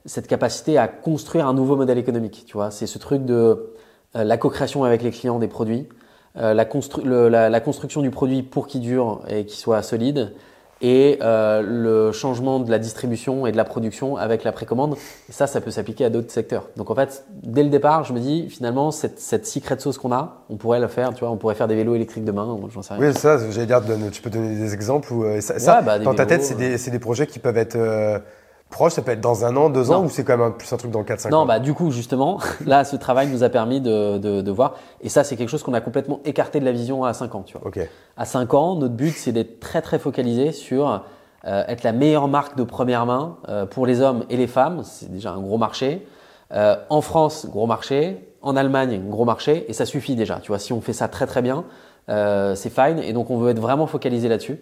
cette capacité à construire un nouveau modèle économique. Tu vois, c'est ce truc de la co-création avec les clients des produits, euh, la, construction du produit pour qu'il dure et qu'il soit solide, et euh, le changement de la distribution et de la production avec la précommande. Et ça, ça peut s'appliquer à d'autres secteurs. Donc en fait, dès le départ, je me dis finalement cette, cette secret sauce qu'on a, on pourrait le faire. Tu vois, on pourrait faire des vélos électriques demain. J'en sais rien. Oui, ça, j'allais dire, tu peux donner des exemples où ça, bah, dans ta tête, c'est des, des, projets qui peuvent être Proche, ça peut être dans un an, deux ans, ou c'est quand même plus un truc dans 4-5 ans Non, bah du coup, justement, là, ce travail nous a permis de, de, de voir. Et ça, c'est quelque chose qu'on a complètement écarté de la vision à 5 ans. Tu vois. À 5 ans, notre but, c'est d'être très, très focalisé sur euh, être la meilleure marque de première main euh, pour les hommes et les femmes. C'est déjà un gros marché. Euh, en France, gros marché. En Allemagne, gros marché. Et ça suffit déjà. Tu vois, si on fait ça très, très bien, euh, c'est fine. Et donc, on veut être vraiment focalisé là-dessus.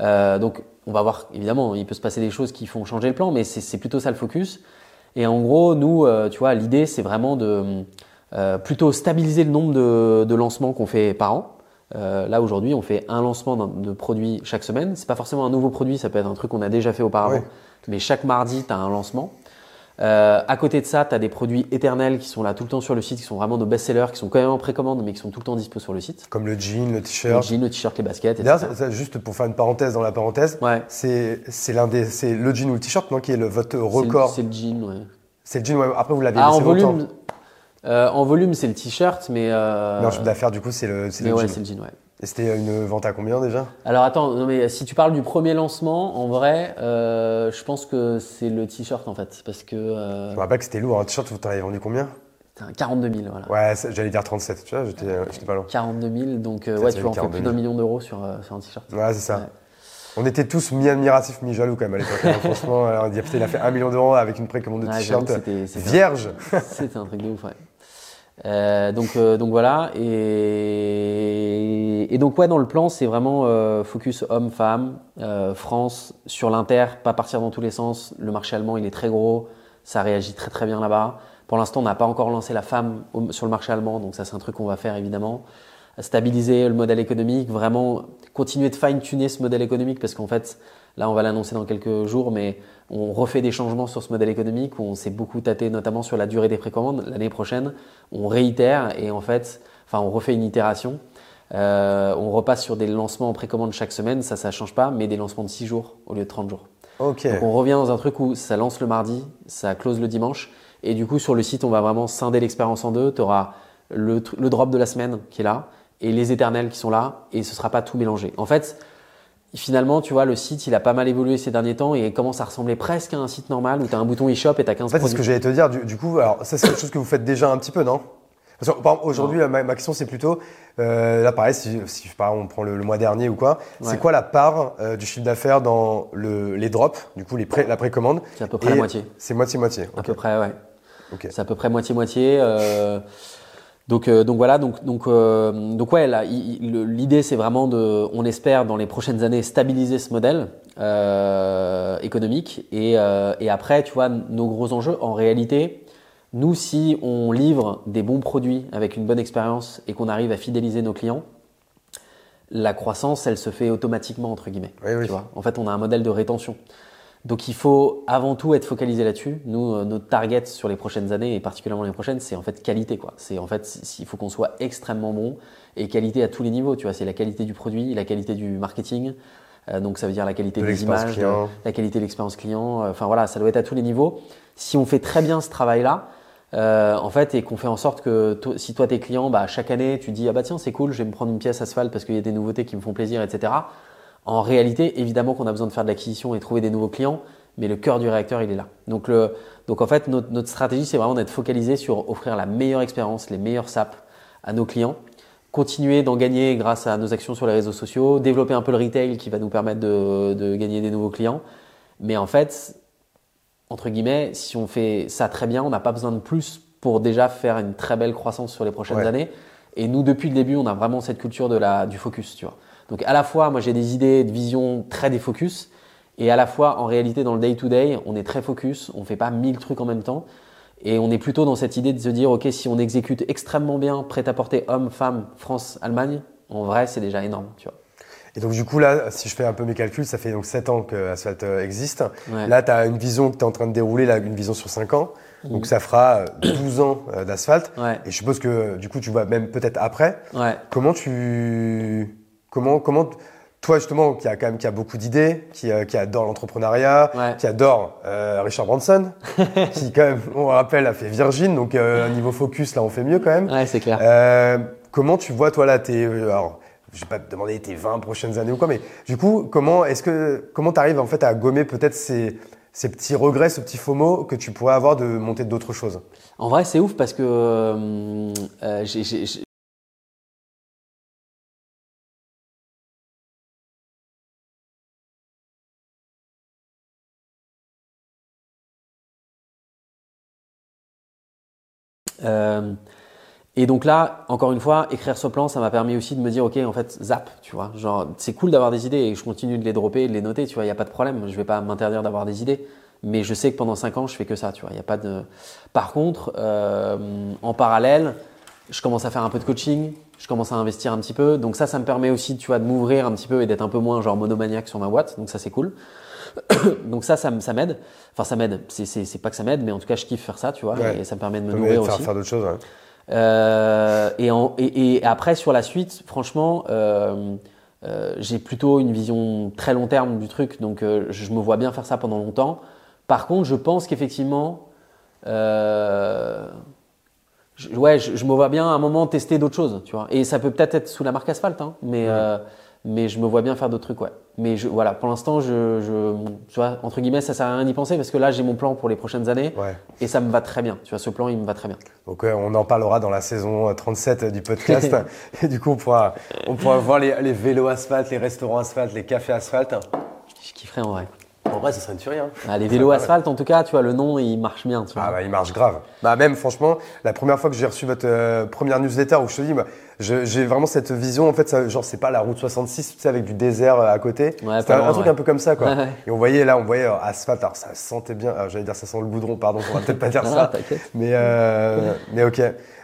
Euh, donc, on va voir, évidemment, il peut se passer des choses qui font changer le plan, mais c'est plutôt ça le focus. Et en gros, nous, euh, tu vois, l'idée, c'est vraiment de euh, plutôt stabiliser le nombre de, de lancements qu'on fait par an. Euh, là, aujourd'hui, on fait un lancement de produit chaque semaine. C'est pas forcément un nouveau produit, ça peut être un truc qu'on a déjà fait auparavant. Mais chaque mardi, tu as un lancement. Euh, à côté de ça, tu as des produits éternels qui sont là tout le temps sur le site, qui sont vraiment nos best-sellers, qui sont quand même en précommande, mais qui sont tout le temps dispo sur le site. Comme le jean, le t-shirt. Le jean, le t-shirt, les baskets. D'ailleurs, juste pour faire une parenthèse dans la parenthèse, ouais. c'est l'un des, c'est le jean ou le t-shirt, non, qui est le, votre record. C'est le, jean, ouais. C'est le jean, ouais. Après, vous l'avez ah, en volume. Euh, en volume, c'est le t-shirt, mais. Euh... En chiffre d'affaires, du coup, c'est le, le, ouais, c'est le jean, ouais. Et c'était une vente à combien déjà? Alors attends, non mais si tu parles du premier lancement, en vrai, euh, je pense que c'est le t-shirt en fait, parce que. Euh... Je me rappelle que c'était lourd. Un t-shirt, vous t'avez vendu combien? 42 000, voilà. Ouais, j'allais dire 37, tu vois, j'étais pas loin. 42 000, donc euh, ouais, tu en fais plus d'un million d'euros sur, euh, sur, un t-shirt. Ouais, c'est ça. On était tous mi-admiratifs, mi-jaloux quand même à l'époque. Hein, franchement, on dit, il a fait un million d'euros avec une précommande de t-shirt vierge. C'était un truc de ouf, ouais. Euh, donc, euh, donc voilà. Et, et, donc ouais, dans le plan, c'est vraiment euh, focus homme-femme, euh, France sur l'inter, pas partir dans tous les sens. Le marché allemand, il est très gros, ça réagit très très bien là-bas. Pour l'instant, on n'a pas encore lancé la femme sur le marché allemand, donc ça c'est un truc qu'on va faire évidemment. stabiliser le modèle économique, vraiment continuer de fine-tuner ce modèle économique parce qu'en fait, là, on va l'annoncer dans quelques jours, mais on refait des changements sur ce modèle économique. On s'est beaucoup tâté, notamment sur la durée des précommandes. L'année prochaine, on réitère et en fait, enfin, on refait une itération. Euh, on repasse sur des lancements en précommande chaque semaine, ça, ça change pas, mais des lancements de 6 jours au lieu de 30 jours. Donc on revient dans un truc où ça lance le mardi, ça close le dimanche. Et du coup, sur le site, on va vraiment scinder l'expérience en deux. Tu auras le, drop de la semaine qui est là et les éternels qui sont là et ce sera pas tout mélangé. En fait, finalement, tu vois, le site, il a pas mal évolué ces derniers temps et commence à ressembler presque à un site normal où tu as un bouton e-shop et tu as 15 En fait, c'est ce que j'allais te dire. Du, coup, alors ça, c'est quelque chose que vous faites déjà un petit peu, non? Aujourd'hui, ma, question, c'est plutôt, euh, là, pareil, si, si on prend le, mois dernier ou quoi, c'est quoi la part euh, du chiffre d'affaires dans le, les drops, du coup, les la précommande? C'est à peu près la moitié. C'est moitié-moitié. À peu près, ouais. C'est à peu près moitié-moitié. Euh, donc, euh, donc voilà, donc, donc, euh, donc ouais, l'idée c'est vraiment de, on espère dans les prochaines années stabiliser ce modèle économique et, et après, tu vois, nos gros enjeux, en réalité, nous, si on livre des bons produits avec une bonne expérience et qu'on arrive à fidéliser nos clients, la croissance, elle se fait automatiquement entre guillemets. Tu vois en fait, on a un modèle de rétention. Donc il faut avant tout être focalisé là-dessus. Nous, euh, notre target sur les prochaines années et particulièrement les prochaines, c'est en fait qualité quoi. C'est en fait il faut qu'on soit extrêmement bon et qualité à tous les niveaux. Tu vois, c'est la qualité du produit, la qualité du marketing. Euh, donc ça veut dire la qualité des images, la qualité de l'expérience client. Euh, enfin voilà, ça doit être à tous les niveaux. Si on fait très bien ce travail-là, en fait, et qu'on fait en sorte que si toi tes clients, bah, chaque année, tu dis ah bah tiens c'est cool, je vais me prendre une pièce asphalte parce qu'il y a des nouveautés qui me font plaisir, etc. En réalité, évidemment qu'on a besoin de faire de l'acquisition et trouver des nouveaux clients, mais le cœur du réacteur, il est là. Donc, le, donc en fait, notre, notre stratégie, c'est vraiment d'être focalisé sur offrir la meilleure expérience, les meilleurs SAP à nos clients, continuer d'en gagner grâce à nos actions sur les réseaux sociaux, développer un peu le retail qui va nous permettre de, de gagner des nouveaux clients. Mais en fait, entre guillemets, si on fait ça très bien, on n'a pas besoin de plus pour déjà faire une très belle croissance sur les prochaines années. Et nous, depuis le début, on a vraiment cette culture de la, du focus, tu vois. Donc à la fois, moi j'ai des idées de vision très défocus, et à la fois, en réalité, dans le day-to-day, on est très focus, on ne fait pas mille trucs en même temps. Et on est plutôt dans cette idée de se dire, OK, si on exécute extrêmement bien, prêt à porter homme, femme, France, Allemagne, en vrai, c'est déjà énorme, tu vois. Et donc, du coup, là, si je fais un peu mes calculs, ça fait donc 7 ans que Asphalt euh, existe. Là, tu as une vision que tu es en train de dérouler, là, une vision sur 5 ans. Mhm. Donc, ça fera 12 ans euh, d'asphalte. Et je suppose que, du coup, tu vois même peut-être après. Comment tu Comment, comment toi justement, qui a quand même qui a beaucoup d'idées, qui, euh, qui adore l'entrepreneuriat, qui adore euh, Richard Branson, qui quand même, on rappelle, a fait Virgin, donc euh, niveau focus là, on fait mieux quand même. Ouais, c'est clair. Comment tu vois toi là, tes, alors, je vais pas te demander tes 20 prochaines années ou quoi, mais du coup, comment est-ce que comment t'arrives en fait à gommer peut-être ces ces petits regrets, ce petit FOMO que tu pourrais avoir de monter d'autres choses? En vrai, c'est ouf parce que j'ai Euh, et donc là, encore une fois, écrire ce plan, ça m'a permis aussi de me dire, ok, en fait, zap, tu vois, genre, c'est cool d'avoir des idées et je continue de les dropper, de les noter, tu vois, il n'y a pas de problème, je vais pas m'interdire d'avoir des idées, mais je sais que pendant 5 ans, je fais que ça, tu vois, il a pas de. Par contre, euh, en parallèle, je commence à faire un peu de coaching, je commence à investir un petit peu, donc ça, ça me permet aussi, tu vois, de m'ouvrir un petit peu et d'être un peu moins genre monomaniaque sur ma boîte, donc ça, c'est cool. donc ça, ça, m'aide. Enfin, ça m'aide. C'est pas que ça m'aide, mais en tout cas, je kiffe faire ça, tu vois, et ça me permet de me nourrir faire, aussi. Faire d'autres choses. Euh, et, et, après, sur la suite, franchement, euh, euh, j'ai plutôt une vision très long terme du truc, donc je me vois bien faire ça pendant longtemps. Par contre, je pense qu'effectivement, je, ouais, je, me vois bien à un moment tester d'autres choses, tu vois. Et ça peut peut-être être sous la marque Asphalt, hein, mais mais je me vois bien faire d'autres trucs, ouais. Mais je, voilà, pour l'instant, je, je, tu vois, entre guillemets, ça sert à rien d'y penser parce que là, j'ai mon plan pour les prochaines années et ça me va très bien. Tu vois, ce plan, il me va très bien. Donc, on en parlera dans la saison 37 du podcast. et du coup, on pourra, on pourra voir les, les vélos asphalte, les restaurants asphalte, les cafés asphalte. Je kifferais en vrai. En vrai, ça serait une tuerie. Hein. Ah, les vélos asphalte, en tout cas, tu vois, le nom, il marche bien. Tu vois. Ah bah, il marche grave. Bah même, franchement, la première fois que j'ai reçu votre euh, première newsletter où je te dis, bah, j'ai vraiment cette vision, en fait, ça, genre, c'est pas la route 66, tu sais, avec du désert euh, à côté. Ouais, C'était un, truc un peu comme ça, quoi. Et on voyait, là, on voyait euh, asphalte, alors ça sentait bien, j'allais dire ça sent le goudron, pardon, on va peut-être pas dire ça. Mais, euh, mais ok.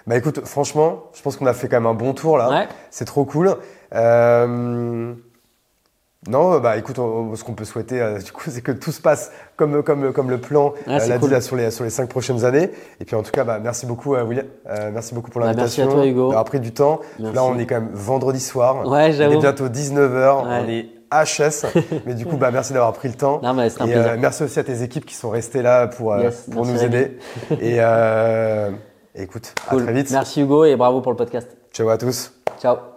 Bah écoute, franchement, je pense qu'on a fait quand même un bon tour là. C'est trop cool. Euh, non, bah écoute, ce qu'on peut souhaiter, euh, du coup, c'est que tout se passe comme, comme, comme le plan ah, euh, l'a dit là, sur, les, sur les cinq prochaines années. Et puis en tout cas, bah, merci beaucoup, euh, William. merci beaucoup pour bah, l'invitation. merci à toi, Hugo. D'avoir pris du temps. Là, on est quand même vendredi soir. Ouais, j'avoue. Il est bientôt 19h. On est HS. mais du coup, bah, merci d'avoir pris le temps. Non, mais un et merci aussi à tes équipes qui sont restées là pour, pour nous aider. et écoute, à très vite. Merci Hugo et bravo pour le podcast. Ciao à tous. Ciao.